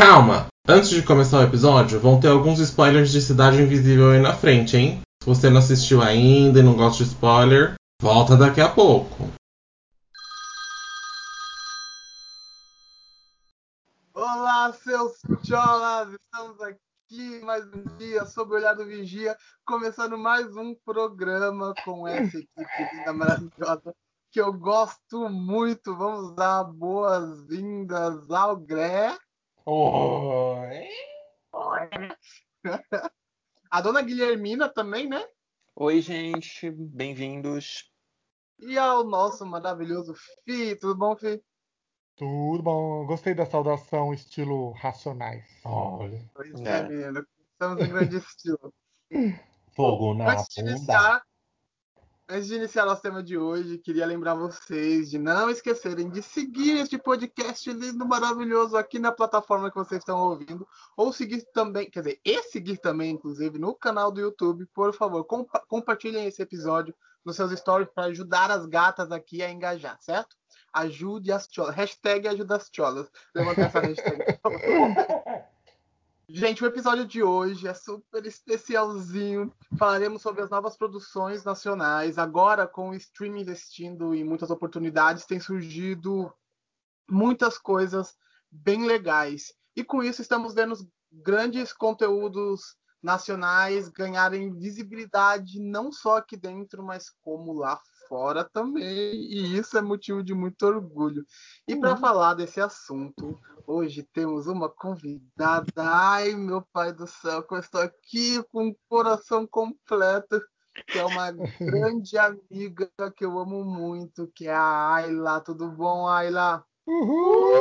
Calma! Antes de começar o episódio, vão ter alguns spoilers de Cidade Invisível aí na frente, hein? Se você não assistiu ainda e não gosta de spoiler, volta daqui a pouco. Olá, seus cholas! Estamos aqui mais um dia sob o olhar do Vigia, começando mais um programa com essa equipe linda, maravilhosa, que eu gosto muito. Vamos dar boas-vindas ao Gré. Oi! A dona Guilhermina também, né? Oi, gente, bem-vindos. E ao nosso maravilhoso Fi. Tudo bom, Fi? Tudo bom. Gostei da saudação estilo Racionais. Olha. Pois É. é, menino. Estamos em grande estilo. Fogo na Antes de bunda. iniciar, antes de iniciar nosso tema de hoje, queria lembrar vocês de não esquecerem de seguir este podcast lindo, maravilhoso aqui na plataforma que vocês estão ouvindo, ou seguir também, quer dizer, e seguir também, inclusive, no canal do YouTube. Por favor, compa- compartilhem esse episódio nos seus stories para ajudar as gatas aqui a engajar, certo? Ajude as cholas. Hashtag ajuda as cholas. Levanta essa hashtag. Gente, o episódio de hoje é super especialzinho. Falaremos sobre as novas produções nacionais. Agora, com o streaming investindo em muitas oportunidades, tem surgido muitas coisas bem legais. E com isso, estamos vendo grandes conteúdos nacionais ganharem visibilidade não só aqui dentro, mas como lá fora também. E isso é motivo de muito orgulho. E para falar desse assunto, Hoje temos uma convidada. Ai, meu pai do céu, que eu estou aqui com o coração completo, que é uma grande amiga que eu amo muito, que é a Ayla. Tudo bom, Ayla? Uhul!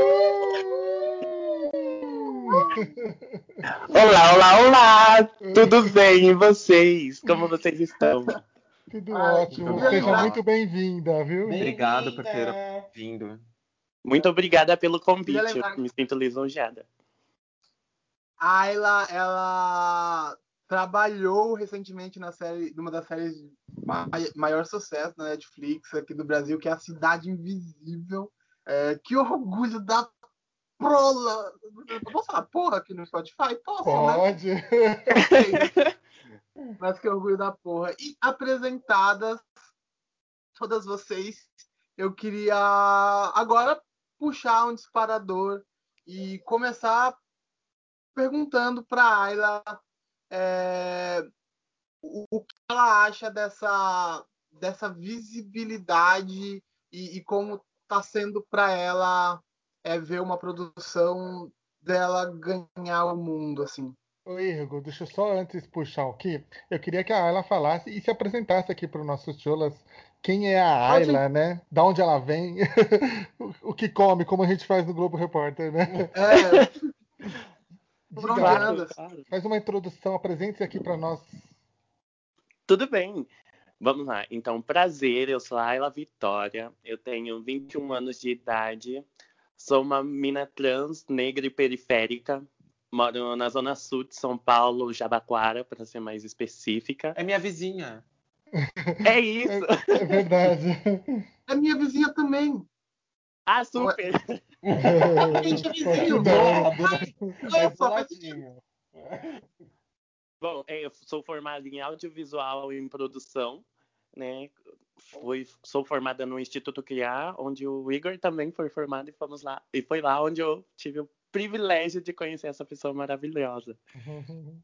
Olá, olá, olá! Tudo bem e vocês? Como vocês estão? Tudo Ai, ótimo. queria Seja muito bem-vinda, viu? Obrigado por ter vindo. Muito obrigada pelo convite, eu me sinto lisonjeada. A Ayla, ela trabalhou recentemente na série, numa das séries de ma- maior sucesso na Netflix aqui do Brasil, que é a Cidade Invisível. É, que orgulho da prola! Posso falar porra aqui no Spotify? Posso, né? Pode. Mas que orgulho da porra. E apresentadas todas vocês, eu queria agora puxar um disparador e começar perguntando para Ayla é, o, o que ela acha dessa, dessa visibilidade e, e como está sendo para ela é, ver uma produção dela ganhar o mundo, assim. Oi, Igor, deixa eu só antes puxar aqui. Eu queria que a Ayla falasse e se apresentasse aqui para os nossos cholas. Quem é a Pode. Ayla, né? Da onde ela vem? o que come, como a gente faz no Globo Repórter, né? É, faz uma introdução, apresente-se aqui para nós. Tudo bem. Vamos lá. Então, prazer, eu sou a Ayla Vitória, eu tenho 21 anos de idade, sou uma mina trans, negra e periférica, moro na zona sul de São Paulo, Jabaquara, para ser mais específica. É minha vizinha. É isso! É verdade. É minha vizinha também. Ah, super! Gente, é vizinho. Boladinho. Bom, é, eu sou formada em audiovisual e em produção, né? Fui, sou formada no Instituto Criar, onde o Igor também foi formado e fomos lá. E foi lá onde eu tive o privilégio de conhecer essa pessoa maravilhosa.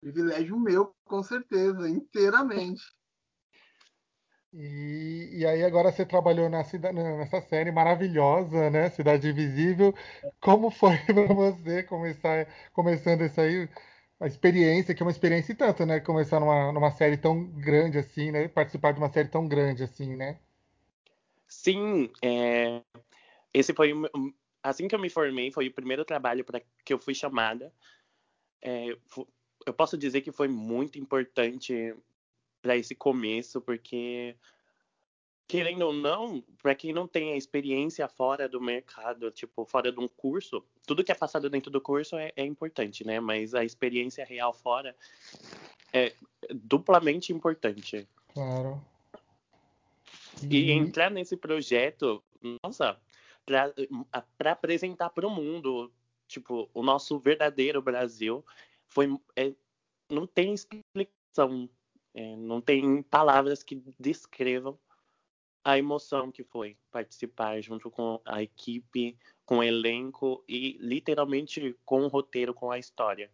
Privilégio meu, com certeza, inteiramente. E, e aí agora você trabalhou cida- nessa série maravilhosa, né? Cidade Invisível. Como foi para você começar começando isso aí? A experiência, que é uma experiência e tanto, né? Começar numa, numa série tão grande assim, né? Participar de uma série tão grande assim, né? Sim, é, esse foi o assim que eu me formei, foi o primeiro trabalho para que eu fui chamada. É, eu posso dizer que foi muito importante para esse começo, porque querendo ou não, para quem não tem a experiência fora do mercado, tipo fora de um curso, tudo que é passado dentro do curso é, é importante, né? Mas a experiência real fora é duplamente importante. Claro. E E- entrar nesse projeto, nossa, para apresentar para o mundo, tipo, o nosso verdadeiro Brasil foi é, não tem explicação, é, não tem palavras que descrevam a emoção que foi participar junto com a equipe, com o elenco e literalmente com o roteiro, com a história.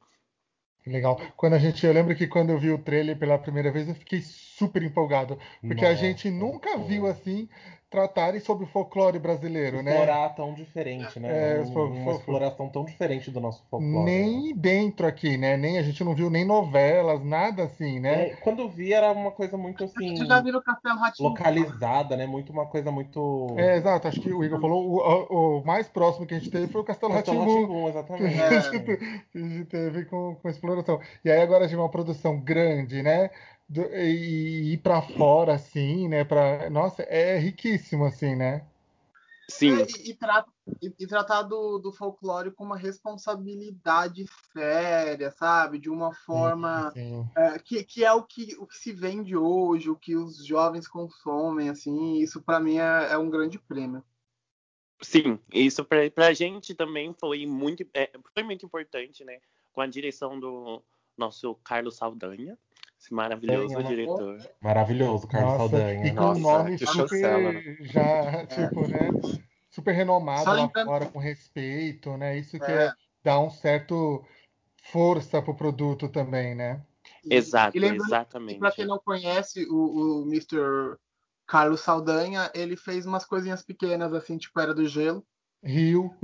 Legal. Quando a gente, eu lembro que quando eu vi o trailer pela primeira vez, eu fiquei super empolgado, porque Nossa, a gente nunca viu assim tratarem sobre o folclore brasileiro, né? Explorar tão diferente, né? É, um, uma exploração tão diferente do nosso folclore. Nem né? dentro aqui, né? Nem a gente não viu nem novelas, nada assim, né? É, quando vi era uma coisa muito assim. já viram Castelo Ratinho? Localizada, né? Muito uma coisa muito. É, exato. Acho que o Igor falou o, o mais próximo que a gente teve foi o Castelo, Castelo Ratimbu. exatamente. Que a, gente, que a gente teve com, com exploração. E aí agora de uma produção grande, né? Do, e ir para fora, assim, né? Pra, nossa, é riquíssimo, assim, né? Sim. É, e, e, trata, e, e, tratar do, do folclore com uma responsabilidade séria, sabe? De uma forma sim, sim. É, que, que é o que, o que se vende hoje, o que os jovens consomem, assim. Isso para mim é, é, um grande prêmio. Sim, isso para a gente também foi muito, é, foi muito importante, né? Com a direção do nosso Carlos Saldanha, esse maravilhoso Tem, diretor. Maravilhoso, Carlos Nossa, Saldanha. E com Nossa, um nome super, já, tipo, né? Super renomado Só lá fora, com respeito, né? Isso que é. dá um certo força pro produto também, né? Exato, e exatamente. Para quem não conhece o, o Mr. Carlos Saldanha, ele fez umas coisinhas pequenas, assim, tipo Era do Gelo. Rio.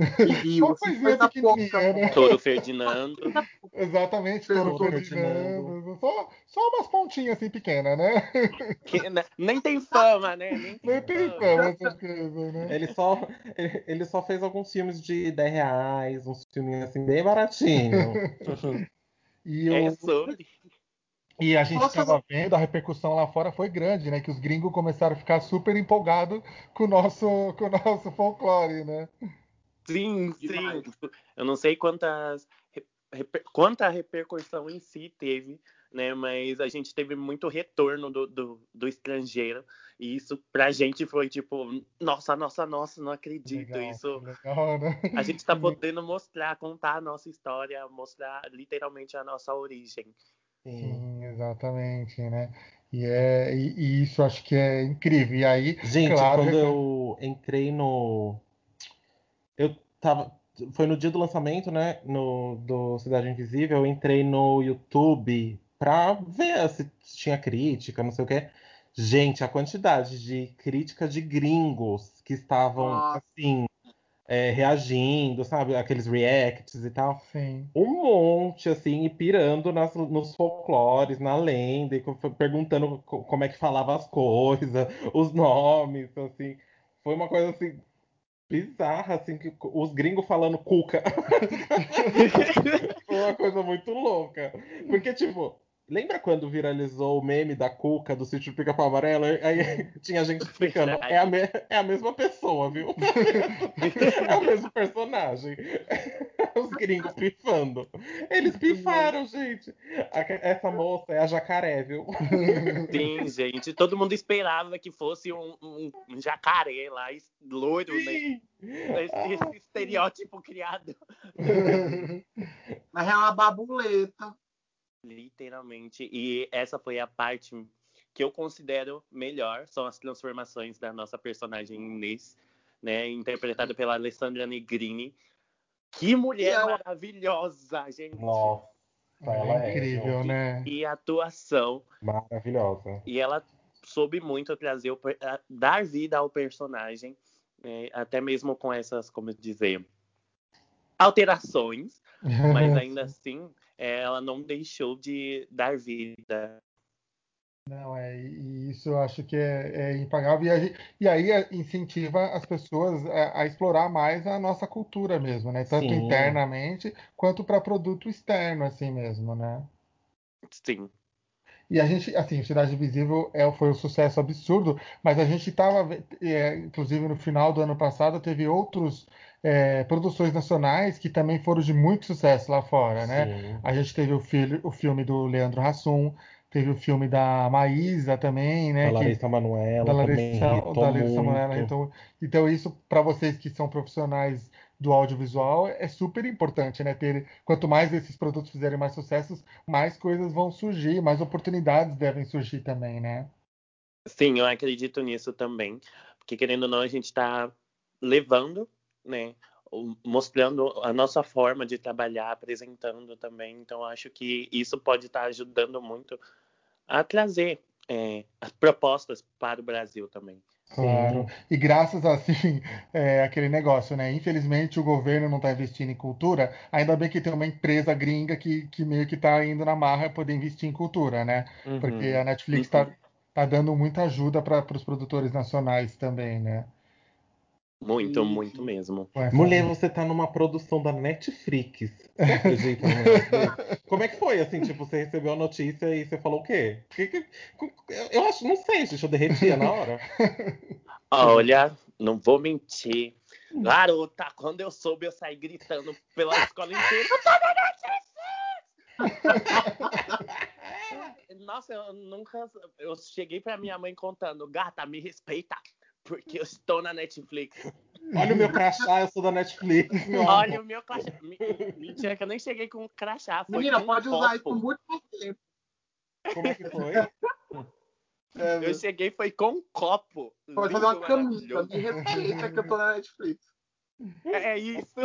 Rio. Assim, coisa pouca, né? Toro Ferdinando. Exatamente, Toro, Ferdinando. Só, só umas pontinhas assim pequenas, né? Que, né? Nem tem fama, né? Nem tem, Nem tem fama, certeza, né? Ele só, ele, ele, só fez alguns filmes de 10 reais, uns filminhos assim bem baratinhos. e eu... É sobre. E a gente estava vendo, a repercussão lá fora foi grande, né? Que os gringos começaram a ficar super empolgados com o nosso, com o nosso folclore, né? Sim, sim. Eu não sei quantas, reper, quanta repercussão em si teve, né? Mas a gente teve muito retorno do, do, do estrangeiro. E isso pra gente foi tipo, nossa, nossa, nossa, não acredito. Legal, isso. Legal, né? A gente tá podendo mostrar, contar a nossa história, mostrar literalmente a nossa origem. Sim, exatamente, né? E, é, e, e, isso acho que é incrível. E aí, gente, claro, quando eu entrei no. Eu tava. Foi no dia do lançamento, né? No, do Cidade Invisível, eu entrei no YouTube pra ver se tinha crítica, não sei o quê. Gente, a quantidade de crítica de gringos que estavam, assim, é, reagindo, sabe? Aqueles reacts e tal. Sim. Um monte, assim, e pirando nas, nos folclores, na lenda, e perguntando como é que falava as coisas, os nomes, assim. Foi uma coisa, assim, bizarra, assim, que os gringos falando cuca. Foi uma coisa muito louca. Porque, tipo, Lembra quando viralizou o meme da Cuca do sítio do Pica-Pau Amarelo? Aí tinha gente explicando. É a, me... é a mesma pessoa, viu? é o mesmo personagem. Os gringos pifando. Eles pifaram, gente. Essa moça é a jacaré, viu? Sim, gente. Todo mundo esperava que fosse um, um, um jacaré lá, loiro, né? Sim. né? Esse, esse estereótipo criado. Mas é uma babuleta. Literalmente. E essa foi a parte que eu considero melhor, são as transformações da nossa personagem Inês, né, interpretada pela Alessandra Negrini. Que mulher ela... maravilhosa, gente! Nossa, ela é incrível, é, né? E atuação. Maravilhosa. E ela soube muito trazer, o, dar vida ao personagem, né, até mesmo com essas, como dizer, alterações, mas ainda assim ela não deixou de dar vida. Não, é, e isso eu acho que é, é impagável. E, gente, e, aí é, incentiva as pessoas a, a, explorar mais a nossa cultura mesmo, né? Tanto Sim. internamente quanto para produto externo, assim mesmo, né? Sim. E a gente, assim, Cidade Invisível é, foi um sucesso absurdo, mas a gente estava, é, inclusive no final do ano passado, teve outros é, produções nacionais que também foram de muito sucesso lá fora, né? Sim. A gente teve o, filho, o filme do Leandro Hassum, teve o filme da Maísa também, né? Da Larissa Manoela, da Larissa, da Larissa Manoela. Então, então, isso para vocês que são profissionais do audiovisual é super importante, né? Ter, quanto mais esses produtos fizerem mais sucessos, mais coisas vão surgir, mais oportunidades devem surgir também, né? Sim, eu acredito nisso também. Porque, querendo ou não, a gente está levando, né? Mostrando a nossa forma de trabalhar, apresentando também. Então, acho que isso pode estar tá ajudando muito a trazer é, as propostas para o Brasil também. Claro. E graças a assim, é, aquele negócio, né? Infelizmente o governo não está investindo em cultura. Ainda bem que tem uma empresa gringa que, que meio que está indo na marra poder investir em cultura, né? Uhum. Porque a Netflix está uhum. tá dando muita ajuda para os produtores nacionais também, né? Muito, e... muito mesmo. Mulher, você tá numa produção da Netflix. Acredita Como é que foi, assim, tipo, você recebeu a notícia e você falou o quê? Eu acho, não sei, gente, eu derretia na hora. Olha, não vou mentir. Garota, quando eu soube, eu saí gritando pela escola inteira. Eu tô na Netflix! Nossa, eu nunca. Eu cheguei pra minha mãe contando, gata, me respeita. Porque eu estou na Netflix. Olha o meu crachá, eu sou da Netflix. Olha o meu crachá. Mentira que eu nem cheguei com crachá. Foi Menina, pode copo. usar isso por muito mais tempo. Como é que foi? É, eu cheguei foi com um copo. Pode fazer uma camisa. Me respeita que eu tô na Netflix. É, é isso.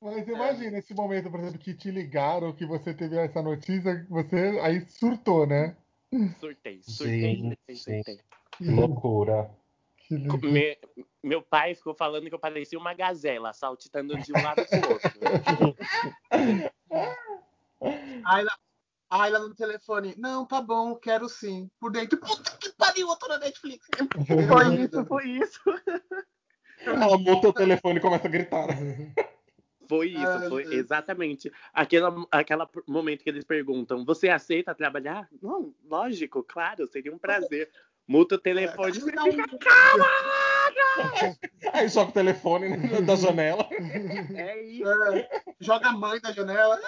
Mas imagina esse momento, por exemplo, que te ligaram, que você teve essa notícia, você aí surtou, né? Surtei, surtei, sim, surtei, surtei. Que loucura. Me, meu pai ficou falando que eu parecia uma gazela, saltitando de um lado pro outro. aí, lá, aí lá no telefone, não, tá bom, quero sim. Por dentro, puta que pariu, eu tô na Netflix. Foi isso, foi isso. Ela monta o telefone e começa a gritar. Foi isso, foi exatamente. Aquele, aquele momento que eles perguntam: Você aceita trabalhar? Não, lógico, claro, seria um prazer. Muta o telefone e você fica, caralho! Aí joga o telefone da janela. É isso. É, joga a mãe da janela.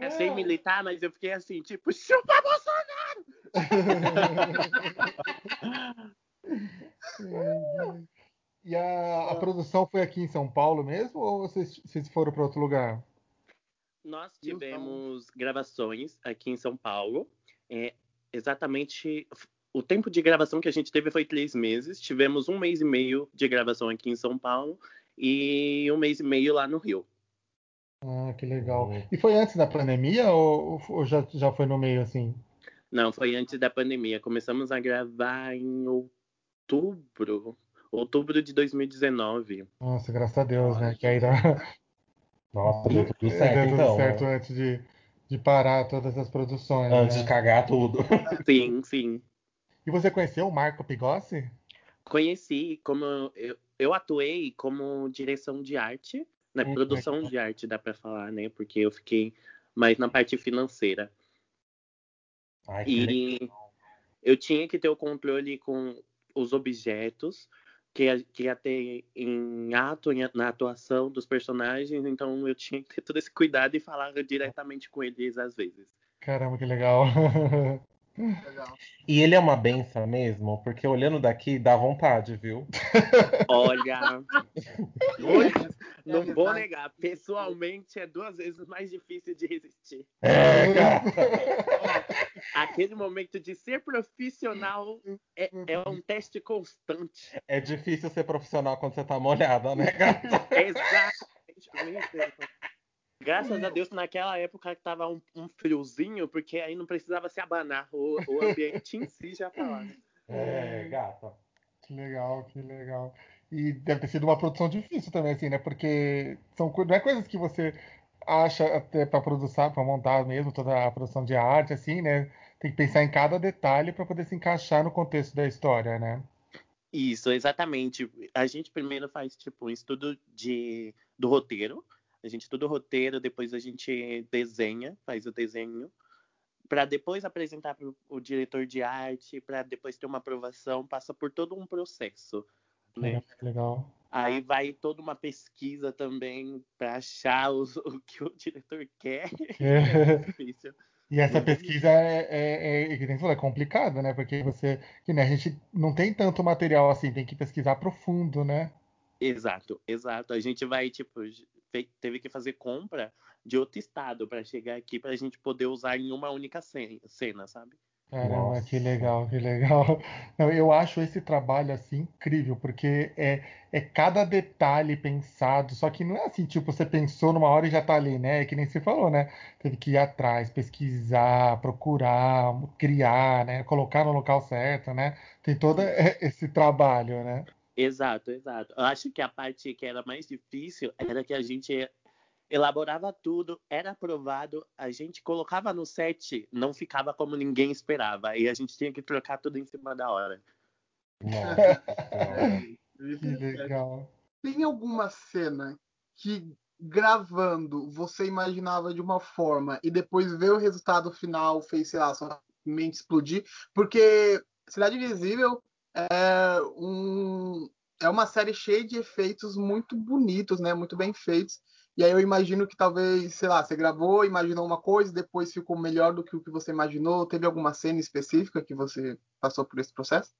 É sem militar, mas eu fiquei assim, tipo, chupa Bolsonaro! e a, a, produção foi aqui em São Paulo mesmo ou vocês, vocês foram para outro lugar? Nós tivemos gravações aqui em São Paulo. É, exatamente. O tempo de gravação que a gente teve foi três meses. Tivemos um mês e meio de gravação aqui em São Paulo e um mês e meio lá no Rio. Ah, que legal. E foi antes da pandemia ou, ou já, já foi no meio assim? Não, foi antes da pandemia. Começamos a gravar em outubro. Outubro de 2019. Nossa, graças a Deus, né? Que aí dá... Nossa, deu tudo certo, deu tudo então, certo né? antes de, de parar todas as produções. Antes né? de cagar tudo. Sim, sim. E você conheceu o Marco Pigossi? Conheci, como eu, eu atuei como direção de arte, na né? produção de arte, dá para falar, né? Porque eu fiquei mais na parte financeira. Ai, e eu tinha que ter o controle com os objetos, que que ia ter em ato, em, na atuação dos personagens, então eu tinha que ter todo esse cuidado e falar diretamente com eles às vezes. Caramba, que legal. legal. E ele é uma benção mesmo, porque olhando daqui dá vontade, viu? Olha, não vou negar, pessoalmente é duas vezes mais difícil de resistir. É, cara. Aquele momento de ser profissional é, é, um teste constante. É difícil ser profissional quando você tá molhada, né, gata? Exatamente. Graças a Deus, naquela época que tava um, um, friozinho, porque aí não precisava se abanar. O, o ambiente em si já falava. É, gata. Que legal, que legal. E deve ter sido uma produção difícil também, assim, né? Porque são, não é coisas que você acha até para produzir, para montar mesmo toda a produção de arte, assim, né? Tem que pensar em cada detalhe para poder se encaixar no contexto da história, né? Isso, exatamente. A gente primeiro faz tipo um estudo de, do roteiro. A gente estuda o roteiro, depois a gente desenha, faz o desenho, para depois apresentar para o diretor de arte, para depois ter uma aprovação, passa por todo um processo. Né? Legal. Aí vai toda uma pesquisa também para achar os, o que o diretor quer. É, é difícil. E essa pesquisa é, é, é, é, é complicada, né? Porque você, que né, a gente não tem tanto material assim, tem que pesquisar profundo, né? Exato, exato. A gente vai, tipo, teve que fazer compra de outro estado pra chegar aqui pra gente poder usar em uma única ce- cena, sabe? Caramba, Nossa. que legal, que legal. Não, eu acho esse trabalho assim incrível, porque é, é cada detalhe pensado, só que não é assim, tipo, você pensou numa hora e já tá ali, né? É que nem você falou, né? Teve que ir atrás, pesquisar, procurar, criar, né? Colocar no local certo, né? Tem todo esse trabalho, né? Exato, exato. Eu acho que a parte que era mais difícil era que a gente elaborava tudo, era aprovado, a gente colocava no set, não ficava como ninguém esperava. E a gente tinha que trocar tudo em cima da hora. Nossa. Que legal. Tem alguma cena que gravando você imaginava de uma forma e depois ver o resultado final fez, sei lá, sua mente explodir? Porque Cidade Invisível é, um, é uma série cheia de efeitos muito bonitos, né? Muito bem feitos. E aí eu imagino que talvez, sei lá, você gravou, imaginou uma coisa, depois ficou melhor do que o que você imaginou. Teve alguma cena específica que você passou por esse processo?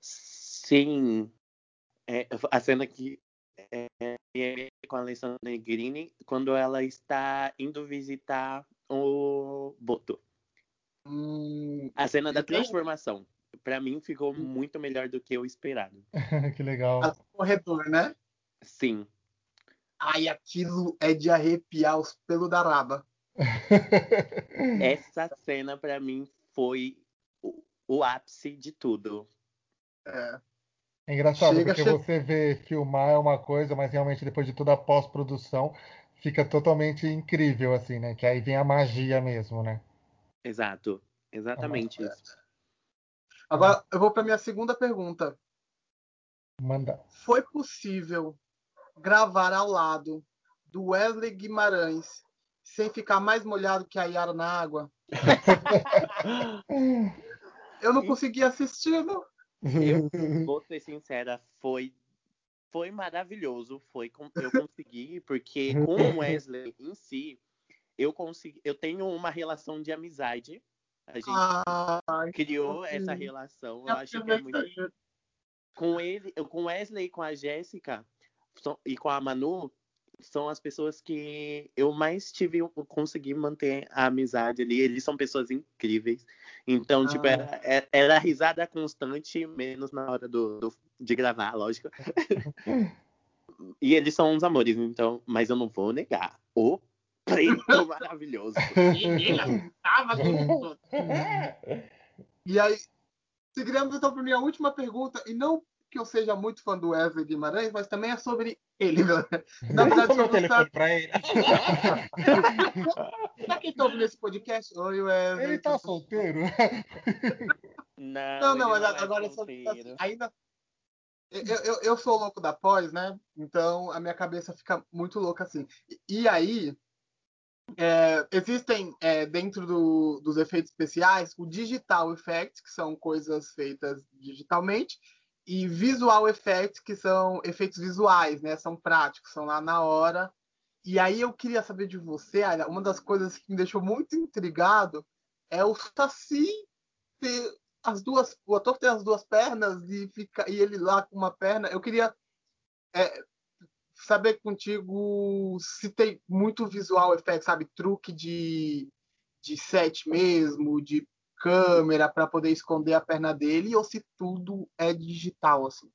Sim, é, a cena que é, é com a Alessandra Negrini, quando ela está indo visitar o Boto. Hum, A cena da Então- transformação. Pra mim ficou muito melhor do que eu esperado. Que legal. a corredor, né? Sim, Ai, aquilo é de arrepiar os pelos da raba. essa cena pra mim foi o, o ápice de tudo. É. É engraçado, Chega, porque chega. você vê filmar é uma coisa, mas realmente depois de toda a pós-produção fica totalmente incrível, assim, né? Que aí vem a magia mesmo, né? Exato, exatamente isso. Agora, eu vou para minha segunda pergunta. Manda. Foi possível gravar ao lado do Wesley Guimarães sem ficar mais molhado que a Yara na água? Eu não consegui assistir, não. Eu vou ser sincera, foi foi maravilhoso, foi eu consegui porque com o Wesley em si, eu consegui, eu tenho uma relação de amizade. A gente Ai, criou fofinho. essa relação. Eu acho que é muito com ele, com Wesley e com a Jéssica e com a Manu são as pessoas que eu mais tive eu consegui manter a amizade ali. Eles são pessoas incríveis. Então, tipo, Ah. era, era- era risada constante, menos na hora do, do- de gravar, lógico. e eles são uns amores, então, mas eu não vou negar. O preto maravilhoso. Tava. E aí, seguiremos então para minha última pergunta, e não que eu seja muito fã do Wesley Guimarães, mas também é sobre ele. né? Na verdade, sobre o telefone pra ele. Pra quem tá ouvindo esse podcast, oi Wesley. Ele tá solteiro? Não, Não, não, ele mas é agora eu sou solteiro. ainda. Eu, eu, eu sou louco da pós, né? Então a minha cabeça fica muito louca assim. E, e aí, é, existem é, dentro do- dos efeitos especiais o digital effects, que são coisas feitas digitalmente, e visual effects, que são efeitos visuais, né? São práticos, são lá na hora. E aí eu queria saber de você, Ayla, uma das coisas que me deixou muito intrigado é o Saci ter as duas, o ator ter as duas pernas e fica e ele lá com uma perna. Eu queria é, saber contigo se tem muito visual effect, sabe, truque de de set mesmo, de câmera para poder esconder a perna dele ou se tudo é digital assim.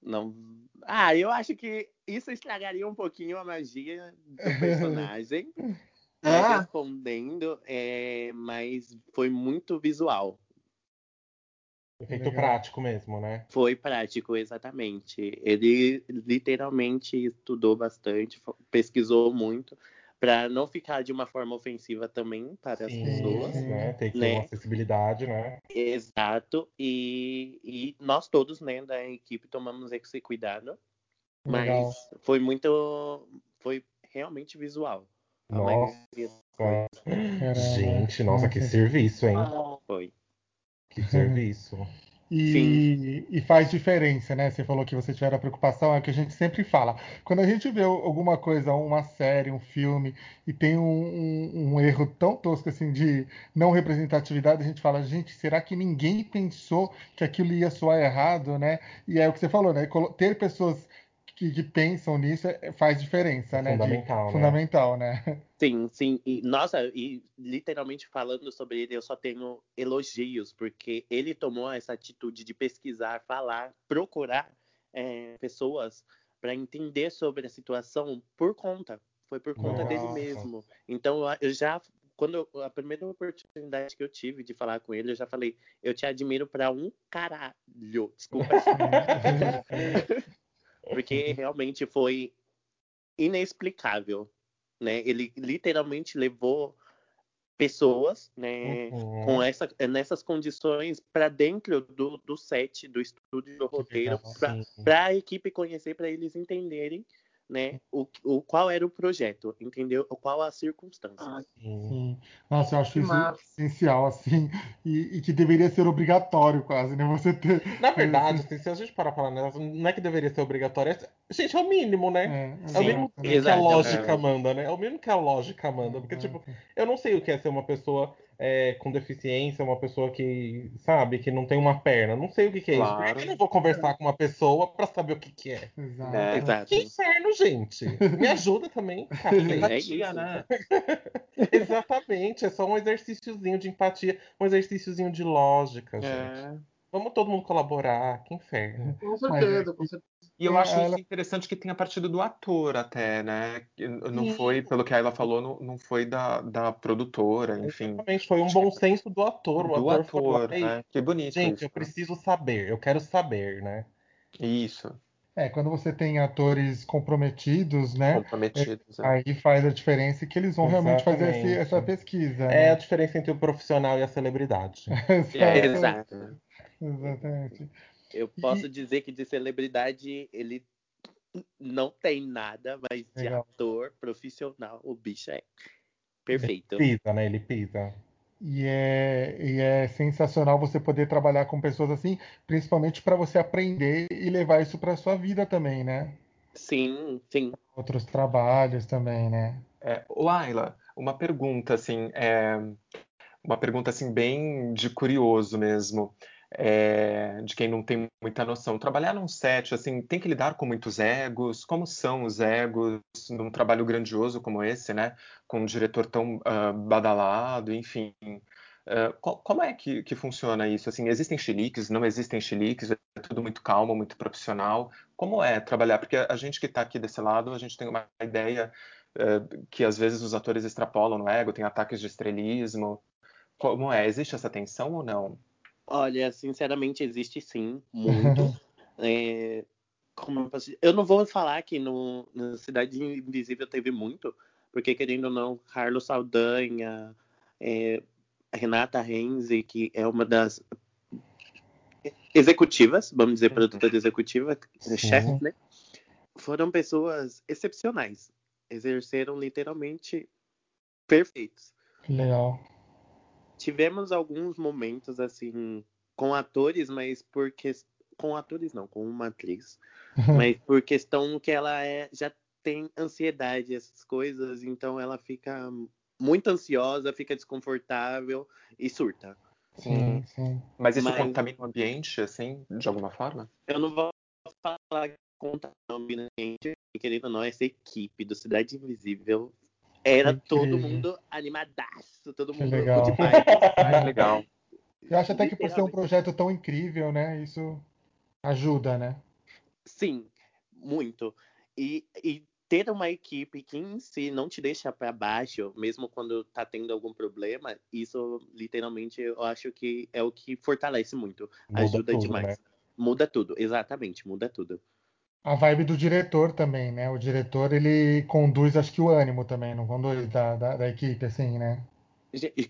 Não. Ah, eu acho que isso estragaria um pouquinho a magia do personagem. É? Respondendo, é, mas foi muito visual. Efeito Legal. prático mesmo, né? Foi prático, exatamente. Ele literalmente estudou bastante, pesquisou muito, para não ficar de uma forma ofensiva também para as Sim, pessoas. né? Tem que ter né? uma acessibilidade, né? Exato. E, e nós todos, né, da equipe, tomamos esse cuidado. Mas Legal. foi muito. Foi realmente visual. Nossa. Gente, nossa, que serviço, hein? foi. Que serviço. E, e, faz diferença, né? Você falou que você tiver a preocupação, é o que a gente sempre fala. Quando a gente vê alguma coisa, uma série, um filme, e tem um, um, um, erro tão tosco assim de não representatividade, a gente fala, gente, será que ninguém pensou que aquilo ia soar errado, né? E é o que você falou, né? Ter pessoas que, que, pensam nisso é, faz diferença, né? Fundamental, de, né? Fundamental, né? Sim, sim. E, nossa, e literalmente falando sobre ele, eu só tenho elogios, porque ele tomou essa atitude de pesquisar, falar, procurar é, pessoas para entender sobre a situação por conta. Foi por conta nossa. dele mesmo. Então, eu já quando eu, a primeira oportunidade que eu tive de falar com ele, eu já falei, eu te admiro para um caralho. Desculpa. porque realmente foi inexplicável, né? Ele literalmente levou pessoas, né, uhum. com essa, nessas condições para dentro do, do set, do estúdio do roteiro, para a equipe conhecer, para eles entenderem né, o, o qual era o projeto, entendeu? Qual a circunstância. Ah, sim. Nossa, eu acho que isso massa. essencial, assim, e, e, que deveria ser obrigatório quase, né? Você ter. Na verdade, assim, se a gente parar pra falar, não é que deveria ser obrigatório, é, gente, é o mínimo, né? É, é o mínimo que a lógica é. manda, né? É o mínimo que a lógica manda. Porque, tipo, eu não sei o que é ser uma pessoa é, com deficiência, uma pessoa que, sabe, que não tem uma perna. Não sei o que, que é claro. isso. Por que eu não vou conversar com uma pessoa para saber o que, que é? Exato. É, exato. Que inferno, gente. Me ajuda também. É isso, né? Exatamente. É só um exercíciozinho de empatia, um exercíciozinho de lógica, gente. É. Vamos todo mundo colaborar, que inferno. Com certeza, com certeza. E eu acho isso interessante que tenha partido do ator até, né? Não Sim. foi, pelo que a Ayla falou, não, não foi da, da produtora, enfim. Exatamente, foi um bom senso do ator. O do ator, ator né? Que bonito Gente, isso, eu preciso saber, eu quero saber, né? Isso. É, quando você tem atores comprometidos, né? Comprometidos. É, Aí faz a diferença que eles vão Exatamente. realmente fazer esse, essa pesquisa. É né? a diferença entre o profissional e a celebridade. é, exato. Exatamente. Eu posso e... dizer que de celebridade ele não tem nada, mas de Legal. ator profissional, o bicho é perfeito. Ele pisa, né? Ele pisa. E é, e é sensacional você poder trabalhar com pessoas assim, principalmente para você aprender e levar isso para sua vida também, né? Sim, sim. Outros trabalhos também, né? É, Laila, uma pergunta assim, é, uma pergunta assim bem de curioso mesmo é, de quem não tem muita noção. Trabalhar num set, assim, tem que lidar com muitos egos. Como são os egos num trabalho grandioso como esse, né? Com um diretor tão uh, badalado, enfim. Uh, como é que, que, funciona isso? Assim, existem chiliques, não existem chiliques? É tudo muito calmo, muito profissional. Como é trabalhar? Porque a gente que está aqui desse lado, a gente tem uma ideia uh, que às vezes os atores extrapolam no ego, tem ataques de estrelismo. Como é? Existe essa tensão ou não? Olha, sinceramente, existe sim, muito. é, como eu, posso... eu não vou falar que no, na Cidade Invisível teve muito, porque querendo ou não, Carlos Saldanha, é, Renata Renzi, que é uma das executivas, vamos dizer, produtora executiva, chefe, né? Foram pessoas excepcionais. Exerceram literalmente perfeitos. Legal tivemos alguns momentos assim com atores, mas porque com atores não, com uma atriz, mas por questão que ela é já tem ansiedade essas coisas, então ela fica muito ansiosa, fica desconfortável e surta. Sim, sim. Mas isso mas, contamina o ambiente, assim, de alguma forma? Eu não vou falar que contamina o ambiente, querendo ou não, essa equipe do Cidade Invisível era todo mundo animadaço, todo mundo que legal. de pai. legal. Eu acho até que por ser um projeto tão incrível, né? Isso ajuda, né? Sim, muito. E, e ter uma equipe que em si não te deixa para baixo, mesmo quando tá tendo algum problema, isso literalmente eu acho que é o que fortalece muito. Muda ajuda tudo, demais. Né? Muda tudo, exatamente, muda tudo a vibe do diretor também, né? O diretor ele conduz, acho que o ânimo também, não conduz da, da, da equipe, assim, né?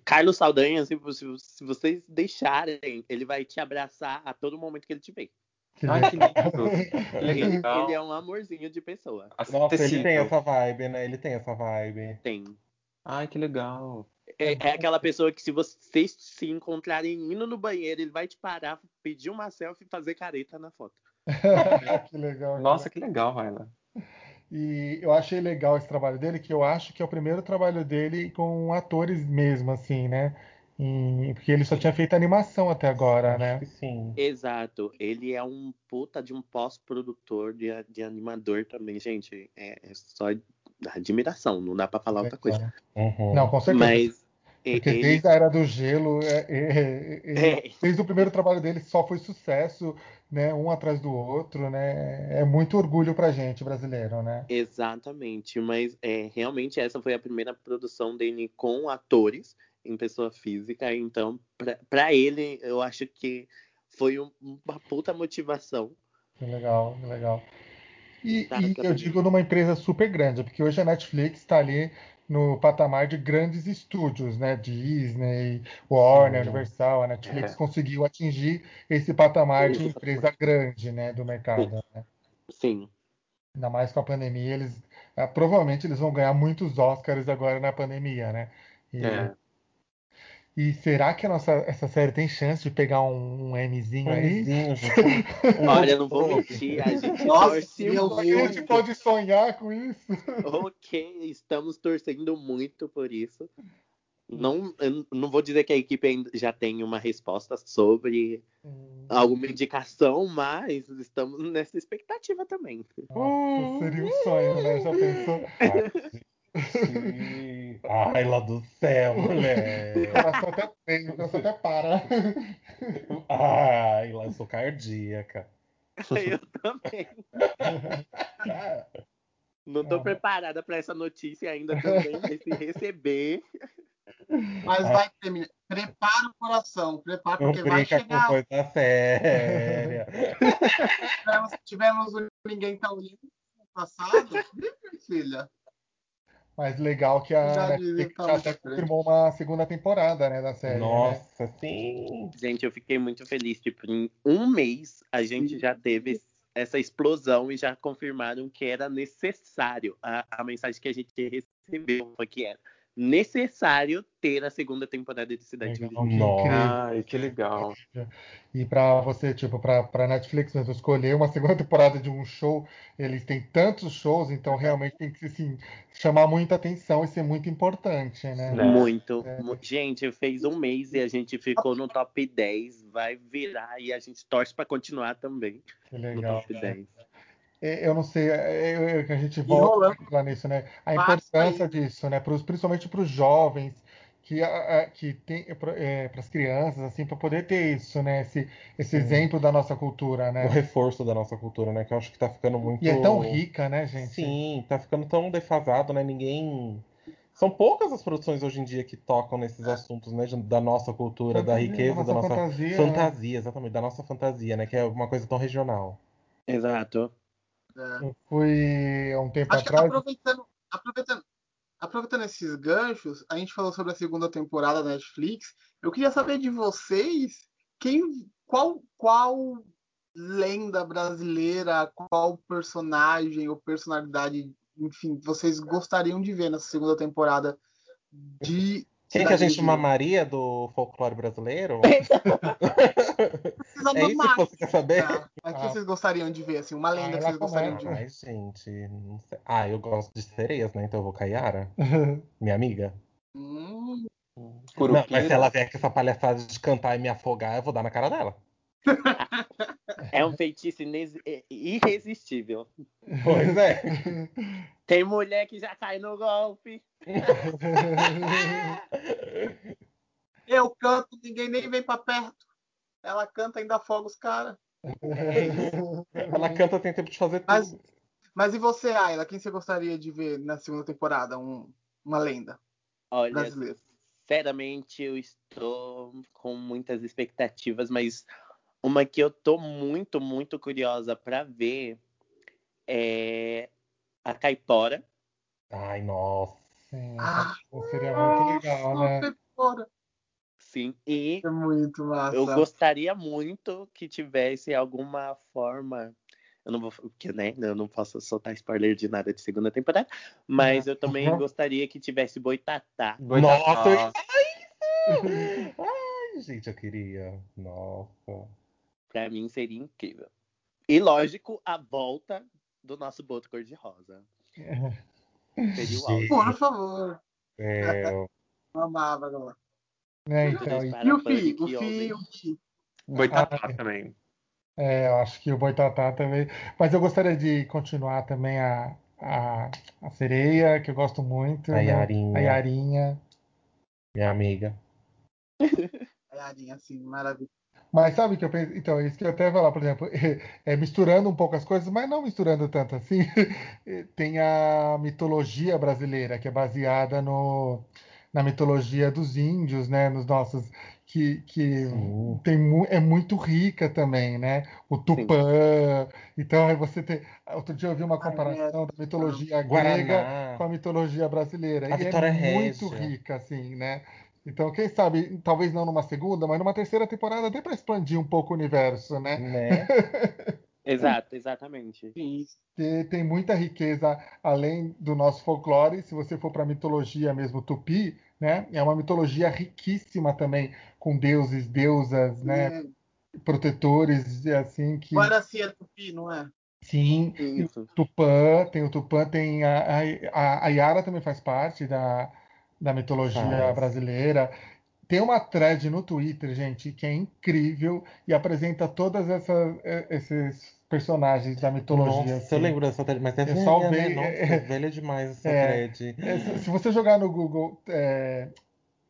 Carlos Saldanha, se, se, vocês deixarem, ele vai te abraçar a todo momento que ele te vê. Que Ai, que lindo. Ele, ele, é um amorzinho de pessoa. Nossa, ele tem essa vibe, né? Ele tem essa vibe. Tem. Ai, que legal. É, é aquela pessoa que se vocês se encontrarem indo no banheiro, ele vai te parar, pedir uma selfie e fazer careta na foto. Que legal. Nossa, que legal, Raila. E eu achei legal esse trabalho dele, que eu acho que é o primeiro trabalho dele com atores mesmo, assim, né? E- porque ele só tinha feito animação até agora, Acho né? que sim. Exato. Ele é um puta de um pós-produtor de, de animador também, gente. É, é só admiração, não dá pra falar outra coisa. Uhum. Não, com certeza. Mas Porque ele desde a Era do Gelo, é- é- é- É. desde o primeiro trabalho dele só foi sucesso, né? Um atrás do outro, né? É muito orgulho pra gente, brasileiro, né? Exatamente, mas é, realmente essa foi a primeira produção dele com atores em pessoa física, então pra- pra ele eu acho que foi um- uma puta motivação. Que legal, que legal. E, e eu digo numa empresa super grande, porque hoje a Netflix está ali no patamar de grandes estúdios, né? Disney, Warner, Sim. Universal. A Netflix É. conseguiu atingir esse patamar de empresa grande, né? Do mercado. né? Sim, Ainda mais com a pandemia, eles ah, provavelmente eles vão ganhar muitos Oscars agora na pandemia, né? E, É. e será que a nossa, essa série tem chance de pegar um, um Mzinho aí? Mamizinho, gente. Um olha, eu não vou mentir, a gente Nossa, torce meu A gente muito. pode sonhar com isso? Ok, estamos torcendo muito por isso. Não, eu não vou dizer que a equipe ainda já tem uma resposta sobre alguma indicação, mas estamos nessa expectativa também. Nossa, seria um sonho, né? Já pensou? Sim. Ai, lá do céu, O mulher. coração até treme, o coração até para. Ai, lá eu sou cardíaca. Eu também. Não tô Ah. preparada para essa notícia ainda também, se receber. Mas vai terminar. Prepara o coração, prepara, Não porque vai brinca com chegar. coisa séria. Tivemos, tivemos o Ninguém Tá Olhando no passado. Minha filha? Mas legal que a Netflix tá até confirmou uma segunda temporada, né, da série, né? Nossa, sim. Gente, eu fiquei muito feliz. Tipo, em um mês a gente já teve essa explosão e já confirmaram que era necessário. A, a mensagem que a gente recebeu foi que era necessário ter a segunda temporada de Cidade Legal, Invisível. Nossa. Ai, que legal. E pra você, tipo, pra, pra Netflix mesmo escolher uma segunda temporada de um show, eles têm tantos shows, então realmente tem que assim, chamar muita atenção e ser muito importante, né? Né? Muito. É. Gente, fez um mês e a gente ficou no top 10. Vai virar e a gente torce pra continuar também Que no legal. top 10. É, Eu não sei, é, eu- eu- que a gente volta lá nisso, né? A importância disso, né? Pros, principalmente para os jovens, que, a- a- que tem para as crianças, assim, para poder ter isso, né? Esse, esse exemplo da nossa cultura, O né? reforço da nossa cultura, né? Que eu acho que tá ficando muito. E é tão rica, né, gente? Sim, tá ficando tão defasado, né? Ninguém. São poucas as produções hoje em dia que tocam nesses assuntos, né? Da nossa cultura, da riqueza, da da nossa nossa fantasia, né? fantasia, exatamente, da nossa fantasia, né? Que é uma coisa tão regional. Exato. É. Eu fui há um tempo Acho que atrás. aproveitando, aproveitando, aproveitando esses ganchos, a gente falou sobre a segunda temporada da Netflix. Eu queria saber de vocês quem, qual, qual lenda brasileira, qual personagem ou personalidade, enfim, vocês gostariam de ver nessa segunda temporada de Quem que a gente mamaria do folclore brasileiro? Precisa É isso que você quer saber? Tá. Mas o que Ah. vocês gostariam de ver, assim, uma lenda Ah, que vocês ela gostariam de ver? Ai, gente, não sei. Ah, eu gosto de sereias, né? Então eu vou Caiara, minha amiga. Hum, Não, mas se ela vier com essa palhaçada de cantar e me afogar, eu vou dar na cara dela. É um feitiço ines- é, irresistível. Pois é. Tem mulher que já cai no golpe. eu canto, ninguém nem vem pra perto. Ela canta, ainda afoga os caras. Ela canta, tem tempo de fazer tudo. Mas, mas e você, Ayla? Quem você gostaria de ver na segunda temporada? Um- uma lenda Olha, brasileira. sinceramente, eu estou com muitas expectativas, mas uma que eu tô muito, muito curiosa pra ver é a Caipora. Ai, nossa. Sim, Ah, seria muito legal, né? fora. Sim, e É muito massa. eu gostaria muito que tivesse alguma forma. Eu não vou, porque né, eu não posso soltar spoiler de nada de segunda temporada, mas eu também Uhum. gostaria que tivesse Boitatá. Ia Nossa. Ai, gente, eu queria. Nossa. Pra mim seria incrível. E lógico, a volta do nosso boto cor-de-rosa. Seria o auge. Por favor. É, Eu amava agora. Né, Tudo então, isso e- E o Fi? O Fi, o Fi. Boitatá Ah, é. também. é, eu acho que o Boitatá também. Mas eu gostaria de continuar também a, a, a sereia, que eu gosto muito. A né? Yarinha. A Yarinha. minha amiga. É a linha assim, maravilhosa. Mas sabe o que eu penso? Então, isso que eu até ia falar, por exemplo, é, misturando um pouco as coisas, mas não misturando tanto assim. Tem a mitologia brasileira, que é baseada no, na mitologia dos índios, né? Nos nossos. Que, que Sim. tem, é muito rica também, né? O Tupã. Então, aí você tem. Outro dia eu vi uma comparação da mitologia grega Guaraná. com a mitologia brasileira. A e Vitória é muito Régia. rica, assim, né? Então, quem sabe, talvez não numa segunda, mas numa terceira temporada dê para expandir um pouco o universo, né? Né? Exato, exatamente. Sim. Porque tem muita riqueza além do nosso folclore. Se você for para a mitologia mesmo tupi, né? É uma mitologia riquíssima também, com deuses, deusas, né? É. Protetores, assim, que. Guaraci é Tupi, não é? Sim, Isso. Tupã, tem o Tupã, tem a, a, a Yara também faz parte da, da mitologia brasileira. Tem uma thread no Twitter, gente, que é incrível e apresenta todas essas, eh, esses personagens da mitologia. Nossa, eu assim. lembro dessa thread, mas é Eu velha, salvei, né? Nossa, é- velha demais essa é. thread. É, se, você jogar no Google é,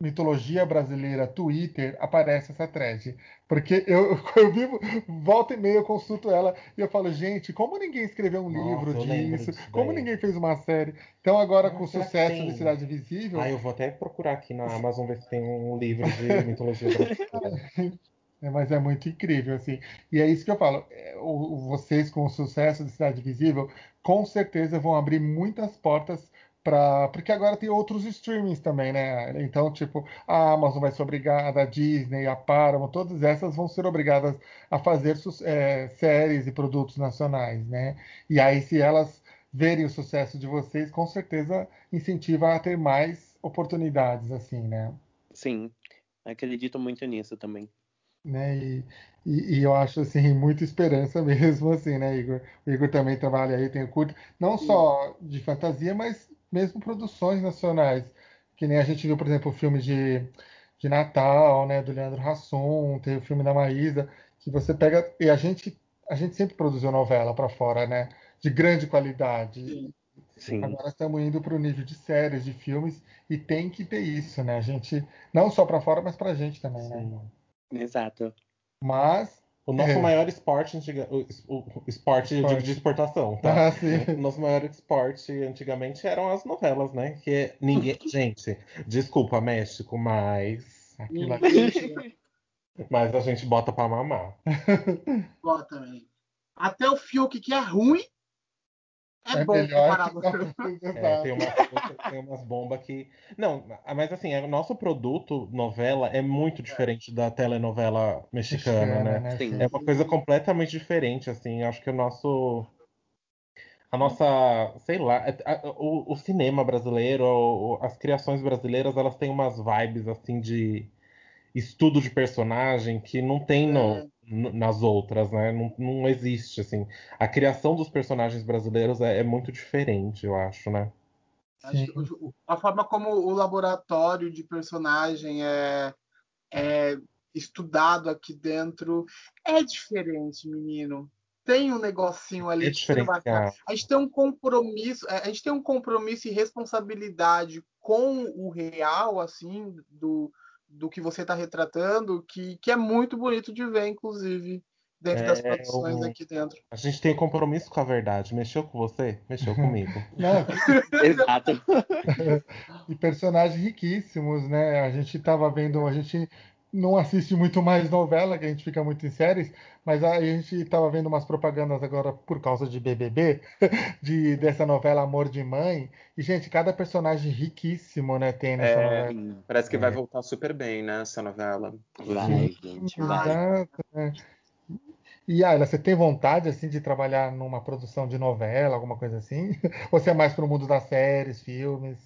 mitologia brasileira Twitter, aparece essa thread. Porque eu, eu vivo, volta e meia eu consulto ela e eu falo, gente, como ninguém escreveu um Nossa, livro disso? disso Como ninguém fez uma série? Então agora Ah, com o sucesso de Cidade Visível, Ah, eu vou até procurar aqui na Amazon ver se tem um livro de mitologia brasileira. É, mas é muito incrível, assim. E é isso que eu falo. é, vocês, com o sucesso de Cidade Visível, com certeza vão abrir muitas portas para. Porque agora tem outros streamings também, né? Então, tipo, a Amazon vai ser obrigada, a Disney, a Paramount, todas essas vão ser obrigadas a fazer é, séries e produtos nacionais, né? E aí, se elas verem o sucesso de vocês, com certeza incentiva a ter mais oportunidades, assim, né? Sim, acredito muito nisso também. né? E, e, e eu acho assim muita esperança mesmo assim, né, Igor? O Igor também trabalha aí, tem o curto, não só de fantasia, mas mesmo produções nacionais, que nem a gente viu, por exemplo, o filme de, de Natal, né, do Leandro Hassum, tem o filme da Maísa, que você pega e a gente a gente sempre produziu novela para fora, né, de grande qualidade. Sim. Sim, Agora estamos indo para o nível de séries, de filmes, e tem que ter isso, né? A gente, não só para fora, mas para a gente também, né? Sim. exato. Mas O nosso É. maior esporte, antiga- o, o- esporte, eu digo Esporte. de exportação, tá? Ah, sim. O nosso maior esporte antigamente eram as novelas, né? Que ninguém. Gente, desculpa, México, mas. Aquilo. Ninguém chega Mas a gente bota pra mamar. lá também. Até o Fiuk, que é ruim, é, É bom melhor. É, tem, umas, tem umas bombas que. Não, mas assim, o nosso produto, novela, é muito diferente da telenovela mexicana, né? Sim. É uma coisa completamente diferente, assim. Acho que o nosso. A nossa, sei lá, é- o, o cinema brasileiro, o- as criações brasileiras, elas têm umas vibes assim de estudo de personagem que não tem É. no- nas outras, né? Não, não existe, assim. A criação dos personagens brasileiros é, é muito diferente, eu acho, né? Acho o- a forma como o laboratório de personagem é, é estudado aqui dentro é diferente, menino. Tem um negocinho ali É ficar- diferenciado. A gente tem um compromisso, a gente tem um compromisso e responsabilidade com o real, assim, do, do que você está retratando, que, que é muito bonito de ver, inclusive, dentro das É, produções o- aqui dentro. A gente tem compromisso com a verdade. Mexeu com você? Mexeu comigo. Exato. e personagens riquíssimos, né? A gente tava vendo, a gente não assiste muito mais novela, que a gente fica muito em séries, mas aí a gente tava vendo umas propagandas agora por causa de BBB, de dessa novela Amor de Mãe. E gente, cada personagem riquíssimo, né, tem nessa É, novela. Parece que vai É. voltar super bem, né, essa novela. vai, gente, vai. Exato, né? E Ayla, você tem vontade assim de trabalhar numa produção de novela, alguma coisa assim? Ou você é mais pro mundo das séries, filmes?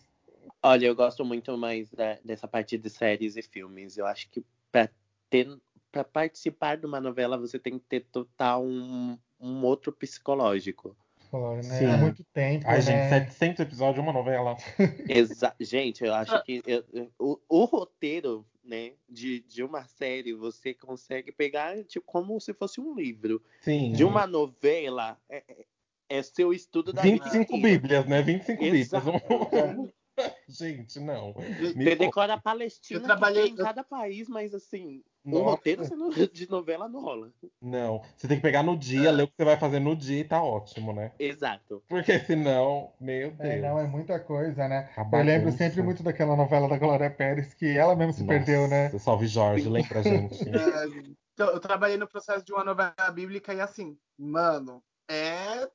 Olha, eu gosto muito mais da- dessa parte de séries e filmes. Eu acho que para ter, para participar de uma novela você tem que ter total um, um outro psicológico. Pô, né? Sim. É muito tempo, Ai, né? gente, 700 episódios, uma novela. Exa gente, eu acho que eu- o, o roteiro, né, de, de uma série você consegue pegar tipo, como se fosse um livro. Sim. De uma novela é, é- é seu estudo da vida 25 inteira. bíblias, né? 25 Exato. bíblias. Gente, não. Me Você conta. decora a Palestina Eu trabalhei- que tem em cada país, mas assim, um Nossa. roteiro você não- de novela não rola. Não. Você tem que pegar no dia, ler o que você vai fazer no dia e tá ótimo, né? Exato. Porque senão, meu Deus. É, não, é muita coisa, né? A Eu lembro sempre muito daquela novela da Glória Pérez, que ela mesmo se Nossa, perdeu, né? Salve Jorge, lembra, gente? É, então, eu trabalhei no processo de uma novela bíblica e assim, mano, é.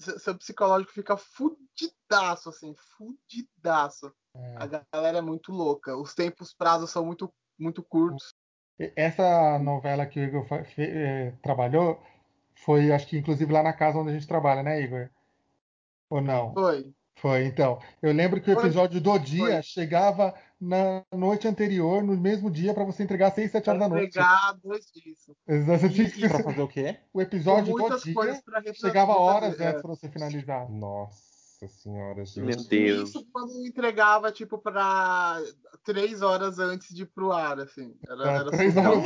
Seu psicológico fica fudidaço, assim, fudidaço. A galera é muito louca. Os tempos, prazos são muito, muito curtos. Essa novela que o Igor eh, trabalhou foi, acho que inclusive lá na casa onde a gente trabalha, né, Igor? Ou não? Foi. Foi, então. Eu lembro que o Foi. episódio do dia Foi. chegava na noite anterior, no mesmo dia, pra você entregar às 6, 7 horas da noite. Pegar dois disso. Exato, você tinha que- Pra fazer o quê? O episódio Com do muitas dia coisas pra refletir, chegava horas fazer, é. antes pra você finalizar. Nossa senhora, gente. Meu Deus. Isso quando eu entregava, tipo, pra três horas antes de ir pro ar, assim. Era, Pra era três horas.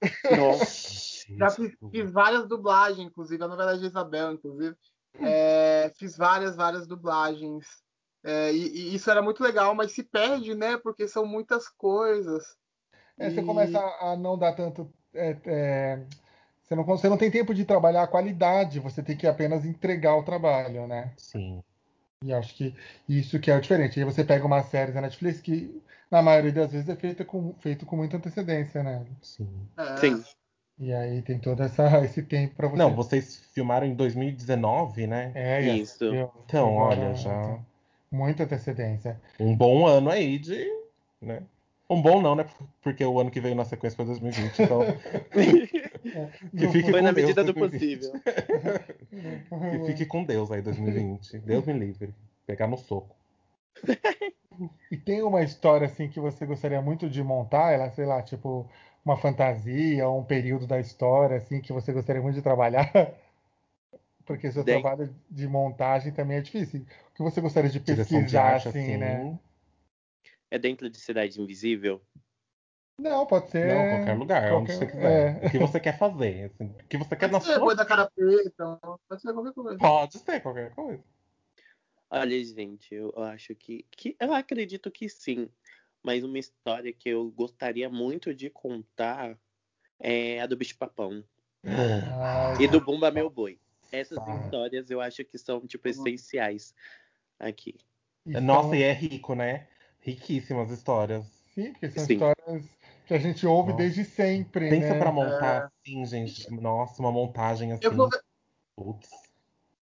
Nossa. Já fiz, fiz várias dublagens, inclusive, a novela de Isabel, inclusive. É, fiz várias, várias dublagens. É, e, e isso era muito legal, mas se perde, né? Porque são muitas coisas. É, você E- começa a não dar tanto. é, é, você, não, você não tem tempo de trabalhar a qualidade, você tem que apenas entregar o trabalho, né? Sim. E acho que isso que é o diferente. Aí você pega uma série da Netflix que, na maioria das vezes, é feita com, feito com muita antecedência, né? Sim. É, Sim. E aí tem todo essa, esse tempo pra você. Não, vocês filmaram em 2019, né? É, Isso. eu- Então, agora, olha, já. Muita antecedência. Um bom ano aí de. Né? Um bom não, né? Porque o ano que veio na sequência foi 2020. Então, que fique Foi na Deus medida do 2020. possível. Que fique com Deus aí 2020. Deus me livre. Pegar no soco. E tem uma história assim que você gostaria muito de montar, ela, sei lá, tipo uma fantasia ou um período da história assim que você gostaria muito de trabalhar? Porque seu trabalho de montagem também é difícil. O que você gostaria de Direção de pesquisar arte, assim, assim. né? É dentro de Cidade Invisível? Não, pode ser Não, qualquer lugar, onde qualquer- você quiser. é. O que você quer fazer. assim, o que você quer na Pode ser sua. boi da cara preta, pode ser qualquer coisa. Pode ser qualquer coisa. Olha, gente, eu acho que, que. Eu acredito que sim. Mas uma história que eu gostaria muito de contar é a do Bicho Papão. Ai, E do Bumba Meu Boi. Essas Tá. histórias eu acho que são, tipo, essenciais aqui. e são- Nossa, e é rico, né? Riquíssimas histórias. Sim, porque são Sim. histórias que a gente ouve Nossa. desde sempre, Pensa né? pra montar assim, gente. Nossa, uma montagem assim. Eu, vou Putz.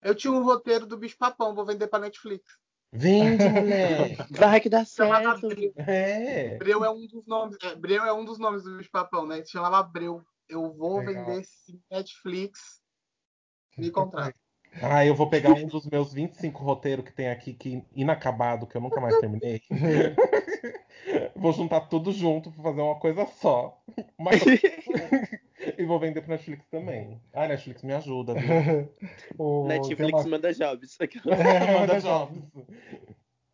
eu tinha um roteiro do Bicho Papão, vou vender pra Netflix. Vende, moleque. Vai que dá Chamava certo. Breu. É. Breu é um dos nomes. É, Breu é um dos nomes do Bicho Papão, né? Se chamava Breu. Eu vou Legal. vender sim Netflix. Me contrata. Ah, eu vou pegar um dos meus 25 roteiros que tem aqui, que inacabado, que eu nunca mais terminei. vou juntar tudo junto pra fazer uma coisa só. Mas... e vou vender pra Netflix também. Ah, Netflix me ajuda, viu? O- Netflix uma- manda jobs. É, Manda jobs.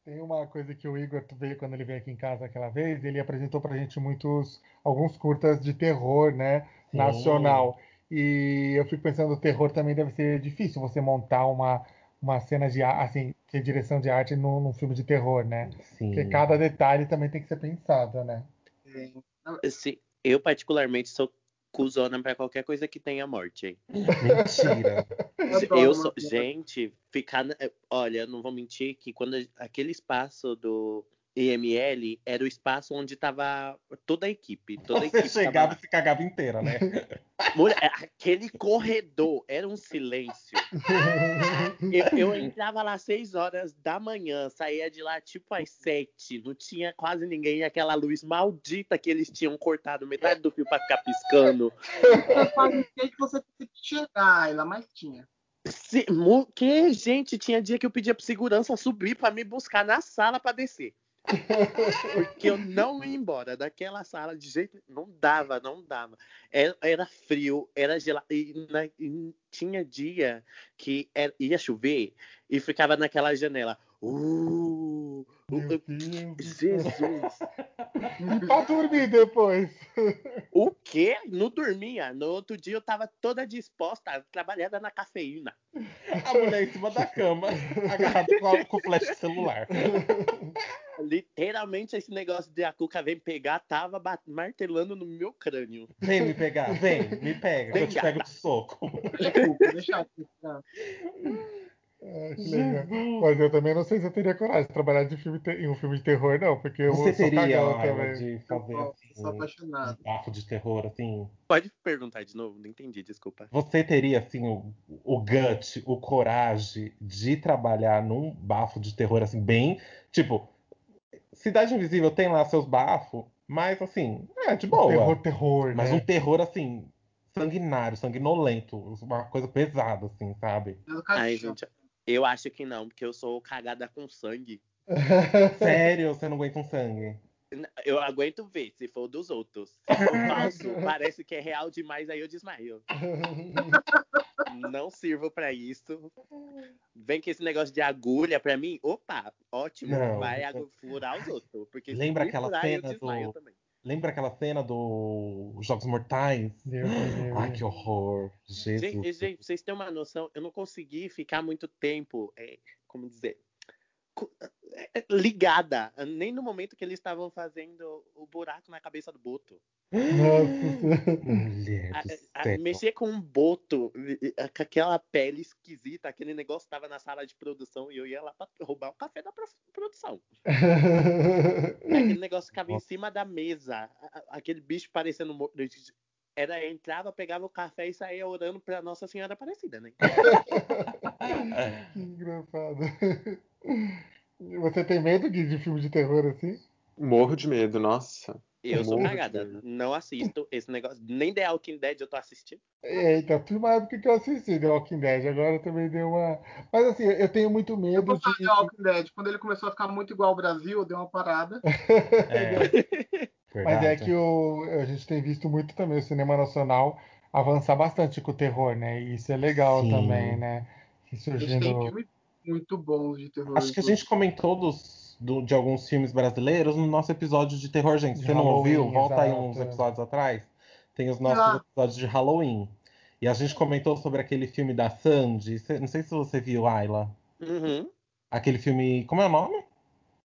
Tem uma coisa que o Igor veio quando ele veio aqui em casa aquela vez, ele apresentou pra gente muitos, alguns curtas de terror, né, Sim. E eu fico pensando, o terror também deve ser difícil você montar uma, uma cena de assim, que é direção de arte num, num filme de terror, né? Sim. Porque cada detalhe também tem que ser pensado, né? Sim, eu, particularmente, sou cuzona pra qualquer coisa que tenha morte. hein? Mentira. Eu sou. Gente, ficar. Olha, eu não vou mentir que quando aquele espaço do IML era o espaço onde tava toda a equipe. Toda a Você equipe chegava tava e se cagava inteira, né? Mulher, aquele corredor era um silêncio. Eu, eu entrava lá às 6 horas da manhã, saía de lá tipo às 7. Não tinha quase ninguém. Aquela luz maldita que eles tinham cortado metade do fio pra ficar piscando. Eu falei que você tem que chegar, ela mais tinha. Se, mu- que, gente, tinha dia que eu pedia pro segurança subir pra me buscar na sala pra descer. Porque eu não ia embora daquela sala de jeito. Não dava, não dava. Era, era frio, era gelado. E, na- e tinha dia que era- ia chover e ficava naquela janela. Uh, Meu uh. Jesus! E pra dormir depois? O quê? Não dormia. No outro dia eu tava toda disposta, trabalhada na cafeína. A mulher em cima da cama, agarrada com, o flash celular. Literalmente esse negócio de a Cuca vem pegar tava martelando no meu crânio. Vem me pegar, vem, me pega, que eu te Vem, pego de soco. Desculpa, deixa que legal. Mas eu também não sei se eu teria coragem de trabalhar de filme te- em um filme de terror, não, porque eu Você sou teria cagão também. de Eu fazer gosto, sou assim, apaixonado. um bafo de terror, assim? Pode perguntar de novo? Não entendi, desculpa. Você teria, assim, o, o gut, o coragem de trabalhar num bafo de terror, assim, bem. Tipo, Cidade Invisível tem lá seus bafos, mas, assim, é de boa. Terror, terror, Mas né? um terror, assim, sanguinário, sanguinolento. Uma coisa pesada, assim, sabe? Ai, gente, eu acho que não, porque eu sou cagada com sangue. Sério, você não aguenta um sangue. Eu aguento ver, se for dos outros. Se for falso, parece que é real demais, aí eu desmaio. Não sirvo pra isso. Vem com esse negócio de agulha pra mim. Opa, ótimo. Não, vai furar os outros. Porque se Lembra aquela furar, cena do- também. Lembra aquela cena do Jogos Mortais? Deus me livre. Ai, que horror. Jesus. Gente, gente, vocês têm uma noção? Eu não consegui ficar muito tempo, é, como dizer, ligada. Nem no momento que eles estavam fazendo o buraco na cabeça do Boto. A- do a- céu. mexer com um boto, com aquela pele esquisita, aquele negócio tava na sala de produção e eu ia lá pra roubar o café da pro- produção. Aquele negócio ficava em cima da mesa, a- a- aquele bicho parecendo. Era, entrava, pegava o café e saía orando pra Nossa Senhora Aparecida, né? que engraçado. Você tem medo Gui, de filme de terror assim? Morro de medo, nossa. Eu sou Morro de cagada. medo. Não assisto esse negócio. Nem The Walking Dead eu tô assistindo. Eita, foi uma época que eu assisti The Walking Dead, agora também deu uma. Mas assim, eu tenho muito Eu medo gostava de. de Walking Dead. Quando ele começou a ficar muito igual ao Brasil, eu dei uma parada. É. Mas é que o, a gente tem visto muito também o cinema nacional avançar bastante com o terror, né? E isso é legal Sim. também, né? Que A gente tem surgindo. Muito bons de terror. Acho que a gente comentou dos, do- de alguns filmes brasileiros no nosso episódio de terror, gente. Se você não ouviu, volta aí uns episódios atrás. Tem os nossos Ah. episódios de Halloween. E a gente comentou sobre aquele filme da Sandy. Não sei se você viu, Ayla. Uhum. Aquele filme. Como é o nome?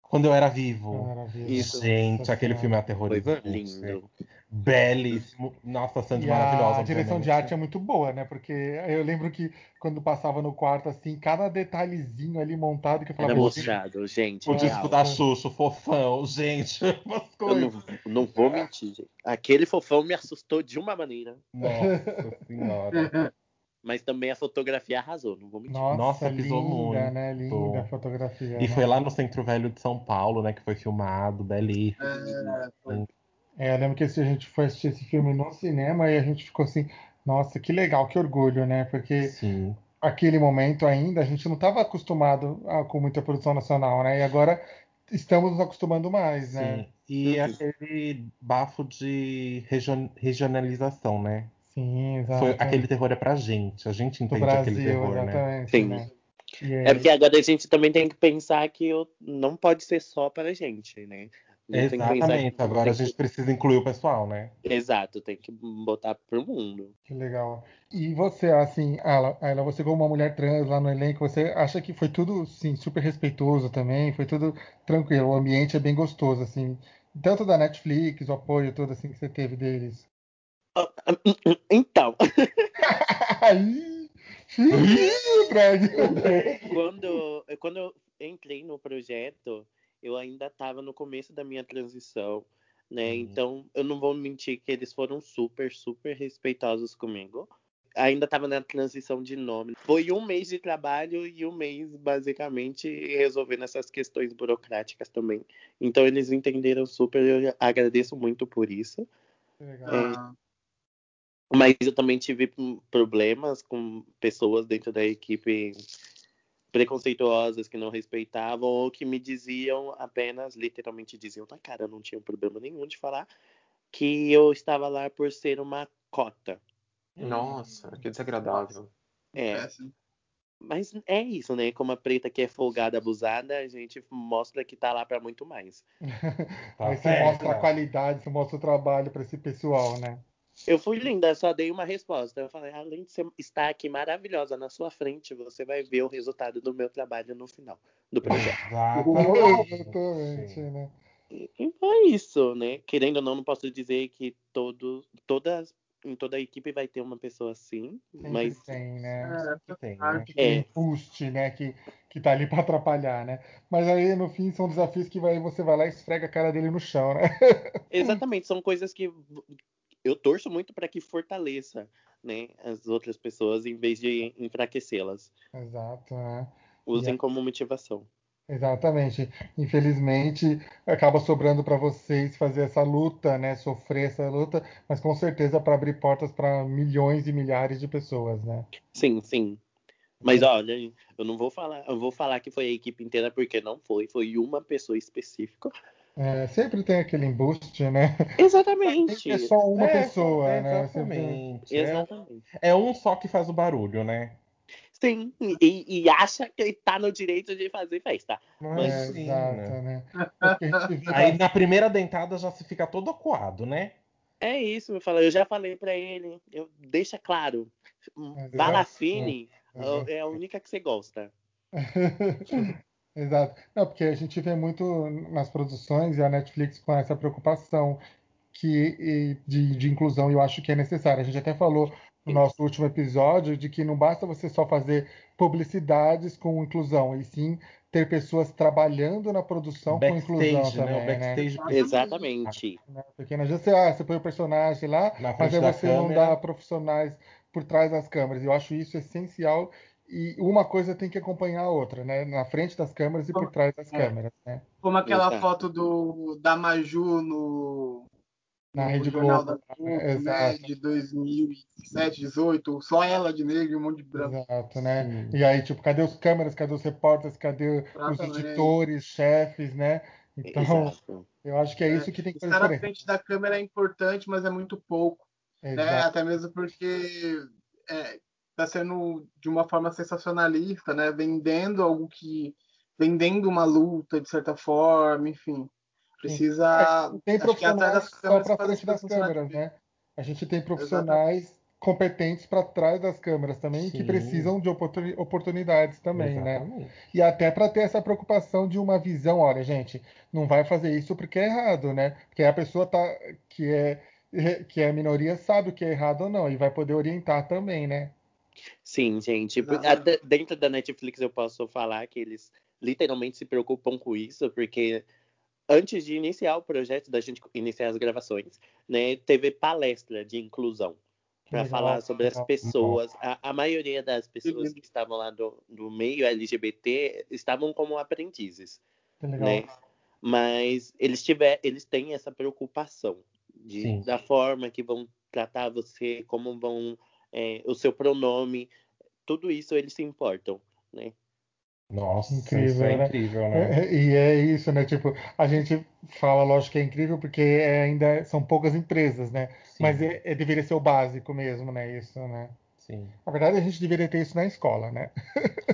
Quando eu era vivo. Maravilha. Isso. Gente, Nossa aquele filme é Foi aterrorizante. lindo. Belíssimo. Nossa, Sandy E maravilhosa. a direção de arte é muito boa, né? Porque eu lembro que quando passava no quarto, assim, cada detalhezinho ali montado que eu Era falava. mostrado, gente. O Nossa. disco real. da Xuxa, o fofão, gente. Umas Eu coisas. não, não vou mentir, gente. Aquele fofão me assustou de uma maneira. Nossa senhora. Mas também a fotografia arrasou, não vou mentir. Nossa, Nossa, pisou linda, muito. né? Linda a fotografia. E né? foi lá no Centro Velho de São Paulo, né, que foi filmado, belíssimo. É, foi. É, eu lembro que esse- a gente foi assistir esse filme no cinema e a gente ficou assim, nossa, que legal, que orgulho, né? Porque Sim. aquele momento ainda a gente não estava acostumado a- com muita produção nacional, né? E agora estamos nos acostumando mais, né? Sim. E Uhum. aquele bafo de region- regionalização, né? Sim, exato. Foi, aquele terror é pra gente. A gente entende Brasil, aquele terror, né? exatamente, Sim. né? E É porque agora a gente também tem que pensar que não pode ser só pra gente, né? A gente tem que Exatamente. que- Agora a gente precisa incluir o pessoal, né? que- Exato, tem que botar pro mundo. Que legal. E você, assim, Ayla, Ayla, você como uma mulher trans lá no elenco, você acha que foi tudo, sim, super respeitoso também? Foi tudo tranquilo? O ambiente é bem gostoso, assim. Tanto da Netflix, o apoio todo, assim, que você teve deles. Então, Aí, ih, drag. quando, quando eu entrei no projeto, eu ainda estava no começo da minha transição, né? Uhum. Então, eu não vou mentir que eles foram super, super respeitosos comigo. Ainda estava na transição de nome. Foi um mês de trabalho e um mês, basicamente, resolvendo essas questões burocráticas também. Então, eles entenderam super, eu agradeço muito por isso. Legal. Ah, Mas eu também tive problemas com pessoas dentro da equipe preconceituosas que não respeitavam ou que me diziam apenas, literalmente diziam na cara, não tinha problema nenhum de falar que eu estava lá por ser uma cota. Nossa, que desagradável. É, Péssimo. mas é isso, né? Como a preta que é folgada, abusada, a gente mostra que tá lá pra muito mais. Tá Aí você certo. mostra a qualidade, você mostra o trabalho para esse pessoal, né? Eu fui linda, só dei uma resposta. Eu falei, além de você estar aqui maravilhosa na sua frente, você vai ver o resultado do meu trabalho no final do projeto. Exatamente. Exatamente, né? E e é isso, né? Querendo ou não, não posso dizer que todo, todas, em toda a equipe vai ter uma pessoa assim, Sempre mas tem, né? É, Sempre tem, né? Aquele É. boost, né? Que, que tá ali para atrapalhar, né? Mas aí, no fim, são desafios que vai, você vai lá e esfrega a cara dele no chão, né? exatamente, são coisas que eu torço muito para que fortaleça, né, as outras pessoas em vez de enfraquecê-las. Exato, né? Usem E- como motivação. Exatamente. Infelizmente, acaba sobrando para vocês fazer essa luta, né? Sofrer essa luta, mas com certeza para abrir portas para milhões e milhares de pessoas, né? Sim, sim. Mas olha, eu não vou falar, eu vou falar que foi a equipe inteira porque não foi, foi uma pessoa específica. É, sempre tem aquele embuste, né? Exatamente. É só uma É, pessoa, é, né? Exatamente. É, Exatamente. é um só que faz o barulho, né? Sim, e, e acha que ele tá no direito de fazer festa. Mas É, sim, exato, né? né? Aí na primeira dentada já se fica todo acuado, né? É isso, eu, falo, eu já falei pra ele, eu, deixa claro. Balafine é a única que você gosta. Exato. Não, porque a gente vê muito nas produções e a Netflix com essa preocupação que, de, de inclusão, e eu acho que é necessário. A gente até falou no nosso último episódio de que não basta você só fazer publicidades com inclusão, e sim ter pessoas trabalhando na produção com inclusão Backstage, né? também, O backstage né? Exatamente. né? Porque não adianta você, ah, você põe o personagem lá, Na mas frente aí você não câmera. dá profissionais por trás das câmeras. Eu acho isso essencial e uma coisa tem que acompanhar a outra, né? Na frente das câmeras e por trás das É. câmeras, né? Como aquela Exato. foto do, da Maju no, Na no Rede Jornal Globo, da Globo, né? né? Exato. De 2017, 18, só ela de negro e um monte de branco. Exato, né? Sim. E aí, tipo, cadê os câmeras, cadê os repórteres, cadê os editores, chefes, né? Então, Exato. eu acho que é isso que tem que fazer Estar diferença. frente da câmera é importante, mas é muito pouco. né? Exato. Até mesmo porque está sendo de uma forma sensacionalista, né? Vendendo algo que vendendo uma luta de certa forma, enfim. Precisa Tem acho que atrás profissionais câmeras para frente das câmeras, né? A gente tem profissionais competentes para trás das câmeras também que Sim. precisam de oportuni- oportunidades também, né? Exatamente. E até para ter essa preocupação de uma visão, olha, gente, não vai fazer isso porque é errado, né? Porque a pessoa tá que é que é minoria sabe o que é errado ou não e vai poder orientar também, né? Sim, gente. Até Dentro da Netflix eu posso falar que eles literalmente se preocupam com isso, porque antes de iniciar o projeto, da gente iniciar as gravações, né, teve palestra de inclusão para falar sobre as pessoas. A, a maioria das pessoas Uhum. que estavam lá do, do meio LGBT estavam como aprendizes, né? Mas eles tiver, eles têm essa preocupação de, da forma que vão tratar você, como vão é, o seu pronome, tudo isso eles se importam, né? Nossa, Incrível, isso é né? incrível, né? É, E é isso, né? Tipo, a gente fala, lógico que é incrível porque é ainda são poucas empresas, né? Sim, Mas é, é- deveria ser o básico mesmo, né? Isso, né? sim. Na verdade, a gente deveria ter isso na escola, né?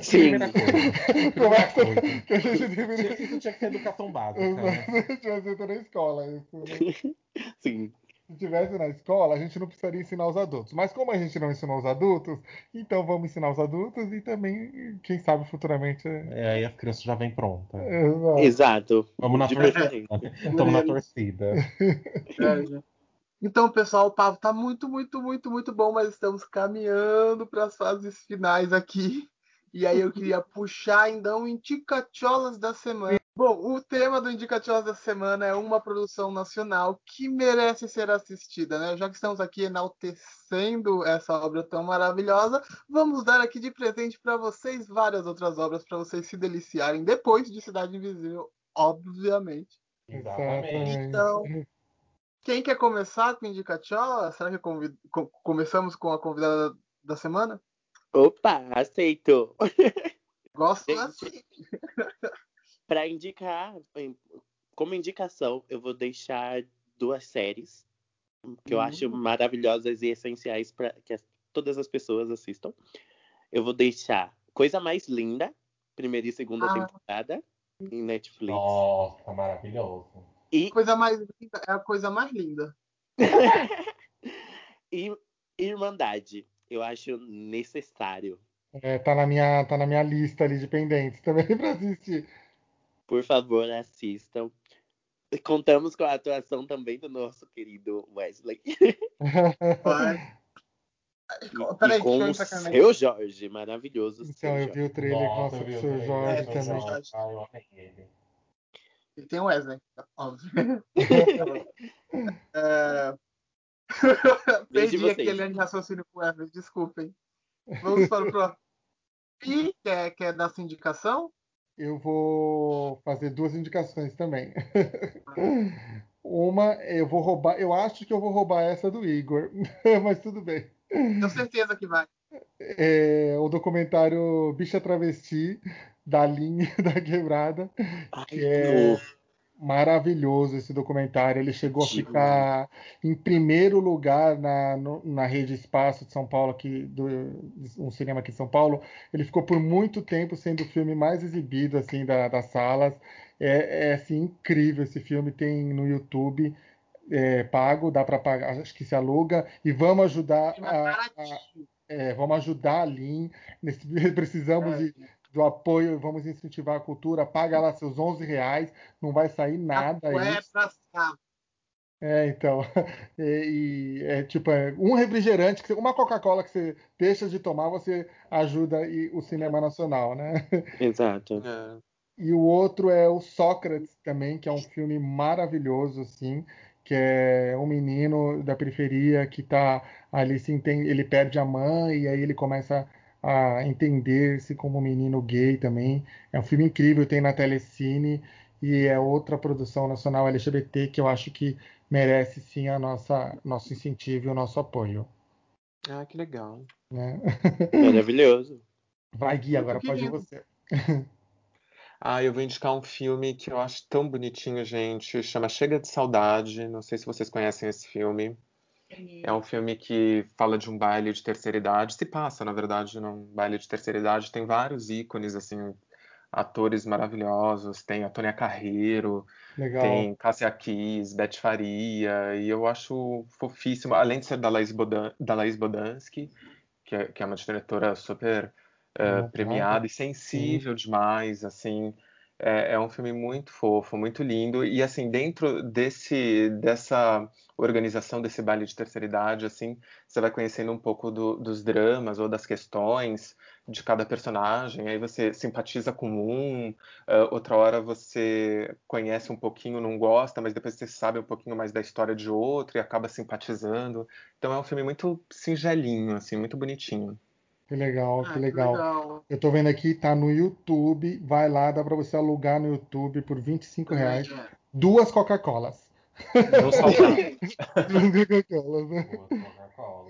Sim. Começa coisa. que a gente Tinha- deveria. Isso tinha que ser educação básica, né? Tivesse na escola, isso, né? sim. Se tivesse na escola, a gente não precisaria ensinar os adultos. Mas como a gente não ensinou os adultos, então vamos ensinar os adultos e também, quem sabe, futuramente. é- aí as crianças já vêm prontas. Exato. Exato. Vamos na torcida. Estamos na torcida. É. Então, pessoal, o papo tá muito, muito, muito, muito bom, mas estamos caminhando para as fases finais aqui. E aí eu queria puxar então Indicacholas da semana. Bom, o tema do Indicacholas da semana é uma produção nacional que merece ser assistida, né? Já que estamos aqui enaltecendo essa obra tão maravilhosa, vamos dar aqui de presente para vocês várias outras obras para vocês se deliciarem depois de Cidade Invisível, obviamente. Exatamente. Então, quem quer começar com Indicachola? Será que convid... co- começamos com a convidada da semana? Opa, aceito. Gosto Gente. assim. Pra indicar, como indicação, eu vou deixar duas séries que eu Hum. acho maravilhosas e essenciais para que as- todas as pessoas assistam. Eu vou deixar Coisa Mais Linda, primeira e segunda Ah. temporada, em Netflix. Nossa, maravilhoso. E, coisa mais linda é a coisa mais linda. e Irmandade. Eu acho necessário. É, tá, na minha, tá na minha lista ali de pendentes também pra assistir. Por favor, assistam. Contamos com a atuação também do nosso querido Wesley. E, Peraí, e com deixa eu o com minha- seu Jorge, maravilhoso. Então, seu eu vi o trailer Nossa, nossa, do o trailer, Jorge É, também. Jorge. Ah, eu amei ele. E tem o Wesley, óbvio. É... Perdi aquele ano de raciocínio com o Wesley, desculpem. Vamos para o próximo. E quer, quer dar sua indicação? Eu vou fazer duas indicações também. Uma, eu vou roubar, eu acho que eu vou roubar essa do Igor, mas tudo bem. Tenho certeza que vai. É o documentário Bicha Travesti, da linha da quebrada. Ai, Que é- Maravilhoso esse documentário. Ele chegou a ficar em primeiro lugar na, no- na rede Espaço de São Paulo, aqui, do, um cinema aqui de São Paulo. Ele ficou por muito tempo sendo o filme mais exibido assim da- das salas. É, é, assim, incrível esse filme. Tem no YouTube é, pago, dá para pagar, acho que se aluga. E vamos ajudar a, a- é, vamos ajudar a Lin. Nesse- Precisamos É. de, do apoio, vamos incentivar a cultura. Paga lá seus 11 reais, não vai sair nada aí. É pra. É, então. E, e é tipo, é, um refrigerante, que você- uma Coca-Cola que você deixa de tomar, você ajuda o cinema nacional, né? Exato. É. E o outro é o Sócrates também, que é um filme maravilhoso, assim, que é um menino da periferia que tá ali, se entende, ele perde a mãe e aí ele começa a entender-se como um menino gay também. É um filme incrível, tem na Telecine e é outra produção nacional LGBT que eu acho que merece sim a nossa nosso incentivo e o nosso apoio, Ah, que legal. né? Maravilhoso. Vai, Gui, agora pode ir você. Ah, eu vou indicar um filme que eu acho tão bonitinho, gente. Chama Chega de Saudade. Não sei se vocês conhecem esse filme. É um filme que fala de um baile de terceira idade. Se passa, na verdade, num baile de terceira idade. Tem vários ícones, assim, atores maravilhosos. Tem a Tônia Carreiro, Legal. tem Cássia Kiss, Beth Faria. E eu acho fofíssimo. Além de ser da Laís, Bodan, da Laís Bodansky, que é, que é uma diretora super Nossa, premiada e sensível demais, assim. É, é um filme muito fofo, muito lindo. E assim, dentro desse dessa organização desse baile de terceira idade, assim, você vai conhecendo um pouco do- dos dramas ou das questões de cada personagem. Aí você simpatiza com um, eh, outra hora você conhece um pouquinho, não gosta, mas depois você sabe um pouquinho mais da história de outro e acaba simpatizando. Então é um filme muito singelinho, assim, muito bonitinho. Que legal, Ah, que legal. legal. Eu tô vendo aqui, tá no YouTube. Vai lá, dá pra você alugar no YouTube por 25 reais. É. Duas Coca-Colas. Duas Coca-Colas, né? Boa Coca-Cola.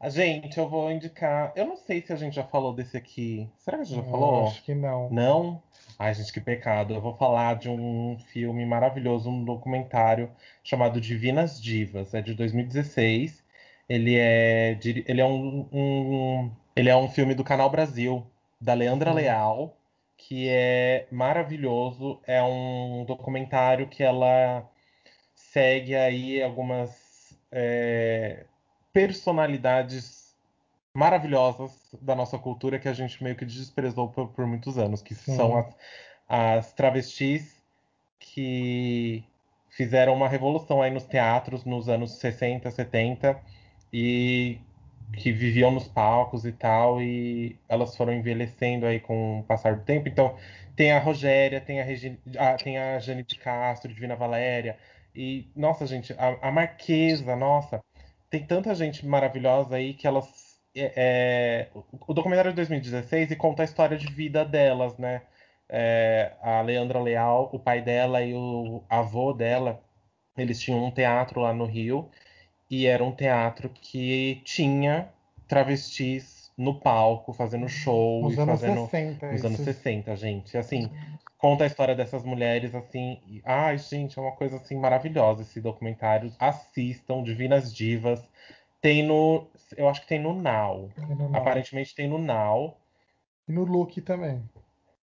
A gente, eu vou indicar. Eu não sei se a gente já falou desse aqui. Será que a gente já Eu falou? Acho que não. Não? Ai, gente, que pecado. Eu vou falar de um filme maravilhoso, um documentário chamado Divinas Divas. É de 2016. Ele é, ele é um, um- ele é um filme do Canal Brasil, da Leandra Uhum. Leal, que é maravilhoso. É um documentário que ela segue aí algumas é, personalidades maravilhosas da nossa cultura que a gente meio que desprezou por, por muitos anos, que Sim. são as, as travestis que fizeram uma revolução aí nos teatros nos anos 60, 70 e que viviam nos palcos e tal, e elas foram envelhecendo aí com o passar do tempo. Então, tem a Rogéria, tem a, Regi... ah, tem a Jane de Castro, Divina Valéria, e, nossa, gente, a, a Marquesa, nossa, tem tanta gente maravilhosa aí que elas. é, é, o- documentário é de 2016 e conta a história de vida delas, né? É, a Leandra Leal, o pai dela e o avô dela, eles tinham um teatro lá no Rio e era um teatro que tinha travestis no palco, fazendo show Nos e anos fazendo 60. nos anos isso. 60, gente. Assim, conta a história dessas mulheres, assim. e- ai, gente, é uma coisa assim maravilhosa esse documentário. Assistam, Divinas Divas. Tem no. Eu acho que tem no Now. E no, Aparentemente tem no Now. e no look também.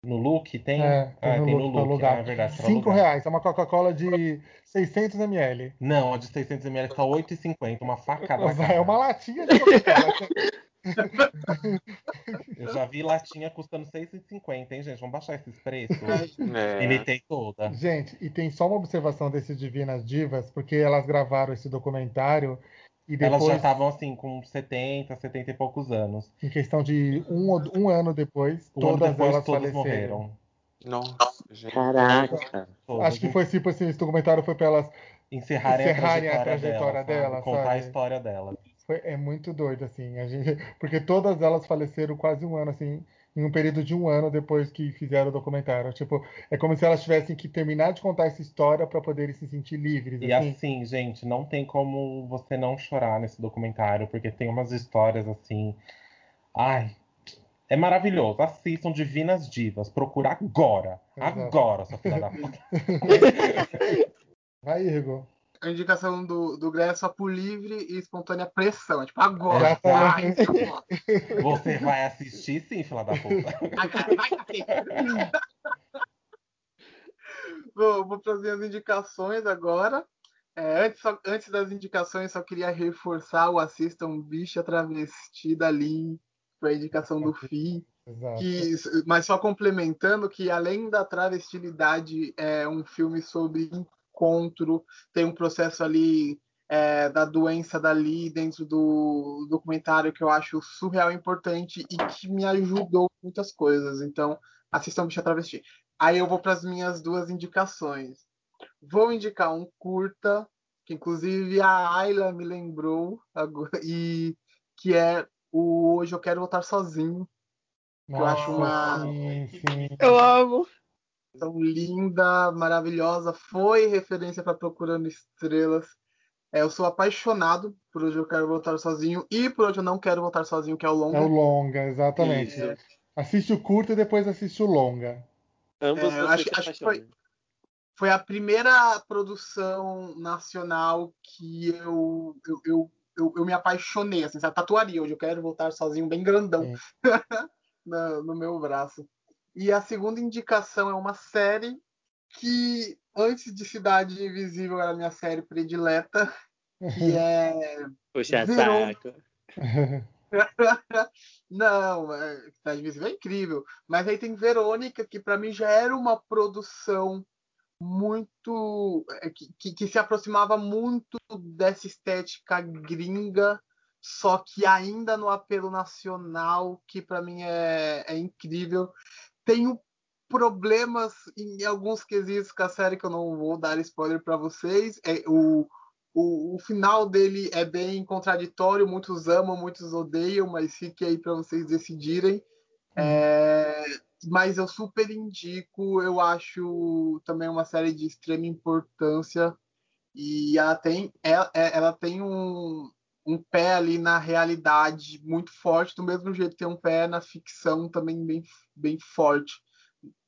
No Look tem? É, tem ah, no tem Look no Look. alugar. Ah, é verdade. pra Cinco alugar. reais. É uma Coca-Cola de 600 ml. Não, a de 600ml tá 8,50, uma facada cara. É uma latinha de Coca-Cola. Eu já vi latinha custando 6,50, hein, gente? Vamos baixar esses preços. É. Imitei toda. Gente, e tem só uma observação desses Divinas Divas, porque elas gravaram esse documentário e Elas já depois, estavam assim, com 70, 70 e poucos anos. em questão de um, um ano depois, Um ano todas depois, elas todas faleceram. morreram. Nossa, gente. Caraca. Todas. Acho que foi tipo assim, esse documentário foi pra elas. encerrarem, encerrarem a a trajetória, trajetória dela, dela, contar a sabe? história dela. Foi, é muito doido, assim. A gente, porque todas elas faleceram quase um ano, assim, em um período de um ano depois que fizeram o documentário. Tipo, é como se elas tivessem que terminar de contar essa história pra poderem se sentir livres. E assim. assim, gente, não tem como você não chorar nesse documentário, porque tem umas histórias assim. Ai, é maravilhoso. Assistam Divinas Divas. Procura agora. Exato. Agora, sua filha da puta. Vai, Igor. A indicação do, do Gré é só por livre e espontânea pressão. É tipo, agora. Vai. Você vai assistir sim, filha da puta. Vai, cacete. Vou, para as indicações agora. É, antes, só- antes das indicações, só queria reforçar o Assistam Bicha Travesti da Lin, para a indicação do FI. Que, mas só complementando que além da travestilidade é um filme sobre encontro, tem um processo ali é, da doença dali dentro do documentário que eu acho surreal importante e que me ajudou muitas coisas. Então, assistam Bicha Travesti. Aí eu vou para as minhas duas indicações. Vou indicar um curta, que inclusive a Ayla me lembrou, agora, e que é o Hoje Eu Quero Voltar Sozinho, eu acho uma- Sim, sim. Eu amo. Tão linda, maravilhosa, foi referência para Procurando Estrelas. É, eu sou apaixonado por Hoje Eu Quero Voltar Sozinho e por Hoje Eu Não Quero Voltar Sozinho, que é o longa. É o longa, exatamente. Isso. Assiste o curto e depois assiste o longa. Ambos É, acho- acho que foi-. Foi a primeira produção nacional que eu, eu, eu, eu, eu me apaixonei, assim, sabe? Tatuaria Hoje Eu Quero Voltar Sozinho, bem grandão na- no meu braço. E a segunda indicação é uma série que, antes de Cidade Invisível, era a minha série predileta, que é Puxa Virou. saco. Não, é, Cidade Invisível é incrível. Mas aí tem Verônica, que pra mim já era uma produção muito. é, que, que- se aproximava muito dessa estética gringa, só que ainda no apelo nacional, que pra mim é, é incrível. Tenho problemas em alguns quesitos com a série que eu não vou dar spoiler pra vocês. É, o, o, o final dele é bem contraditório, muitos amam, muitos odeiam, mas fique aí para vocês decidirem. É, mas eu super indico, eu acho também uma série de extrema importância e ela tem, ela, ela tem um, um pé ali na realidade muito forte, do mesmo jeito tem um pé na ficção também bem, bem forte,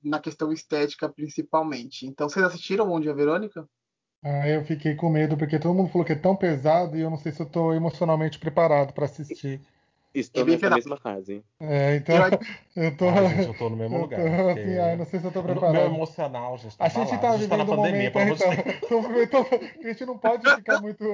na questão estética principalmente. Então, vocês assistiram Bom Dia Verônica? Ah, eu fiquei com medo, porque todo mundo falou que é tão pesado e eu não sei se eu tô emocionalmente preparado pra assistir. Estou É pesado. mesma fase. É, então, Eu- eu tô. Ai, gente, eu tô no mesmo eu lugar. tô porque assim, ai, não sei se eu tô o Meu preparado. emocional, gente, tá A gente tá a gente tá na vivendo um pandemia, momento, amor de Deus. então, então, a gente não pode ficar muito.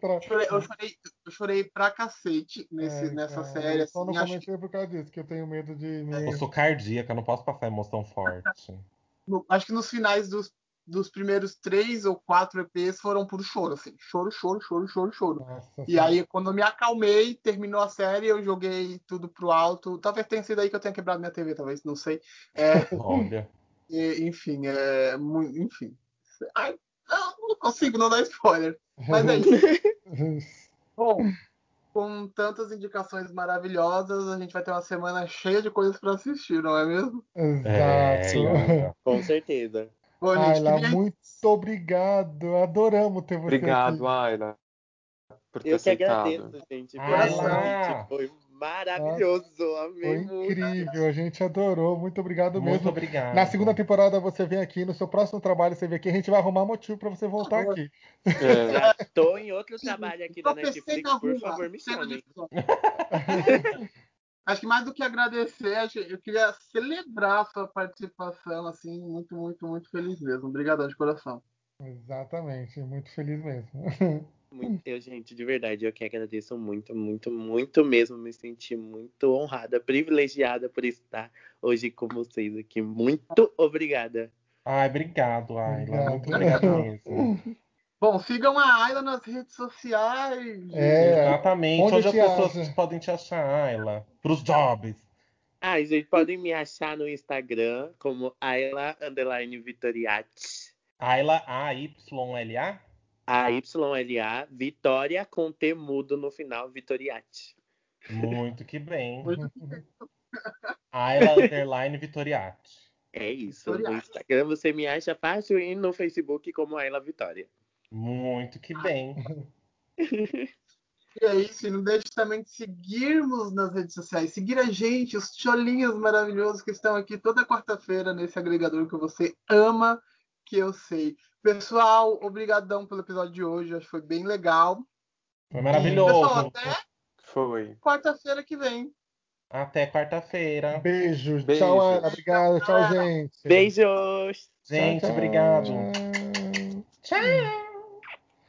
pra- Eu chorei, eu chorei, eu chorei pra cacete nesse, É, nessa cara, série. Eu só não assim, acho comecei por causa disso, que eu tenho medo de me. Eu sou cardíaca, não posso passar emoção forte. acho que nos finais dos, dos primeiros três ou quatro EPs foram por choro, assim. Choro, choro, choro, choro, choro. Nossa, E aí, quando eu me acalmei, terminou a série, eu joguei tudo pro alto. Talvez tenha sido aí que eu tenha quebrado minha TV, talvez, não sei. É, Olha. e- enfim, é muito. Enfim. Ai, não, não consigo não dar spoiler. Mas é isso. Bom, com tantas indicações maravilhosas, a gente vai ter uma semana cheia de coisas para assistir, não é mesmo? É, Exato. Yara. Com certeza. Bom, gente, Ayla, queria- muito obrigado. Adoramos ter você Obrigado, aqui. Ayla, por ter Eu que aceitado. agradeço, gente. Convite. Foi maravilhoso. Amei Foi muito. incrível, a gente adorou. Muito obrigado Muito mesmo. obrigado. Na segunda temporada você vem aqui, no seu próximo trabalho você vem aqui, a gente vai arrumar motivo pra você voltar aqui. É. Já tô em outro trabalho aqui da Netflix, por favor, me som. Acho que mais do que agradecer, eu queria celebrar a sua participação, assim, muito, muito, muito feliz mesmo. Obrigadão de coração. Exatamente, muito feliz mesmo. Muito- eu, gente, de verdade, eu que agradeço muito, muito, muito mesmo. Me senti muito honrada, privilegiada por estar hoje com vocês aqui. Muito obrigada. Ai, obrigado, Ayla. Obrigado. Muito obrigado mesmo. Bom, sigam a Ayla nas redes sociais. gente. É, Exatamente. onde Onde as pessoas acha? podem te achar, Ayla? Pros jobs. Ah, gente, podem me achar no Instagram como Ayla Underline Vitoriati. Ayla, A-Y-L-A? A-Y-L-A, Vitória com T mudo no final, Vitoriati. Muito que bem. Muito Ayla Underline Vitoriati. É isso. No Vitoriati. Instagram você me acha fácil e no Facebook como Ayla Vitória. Muito que bem. E é isso, e não deixe também de seguirmos nas redes sociais, seguir a gente, os cholinhos maravilhosos que estão aqui toda quarta-feira nesse agregador que você ama, que eu sei. Pessoal, obrigadão pelo episódio de hoje, acho que foi bem legal. Foi E, maravilhoso. pessoal, até Foi. quarta-feira que vem. Até quarta-feira. Beijo. Beijo. Tchau, Ana. Obrigado. Tchau, gente. Beijos! Gente, Tchau, tchau. obrigado. Tchau.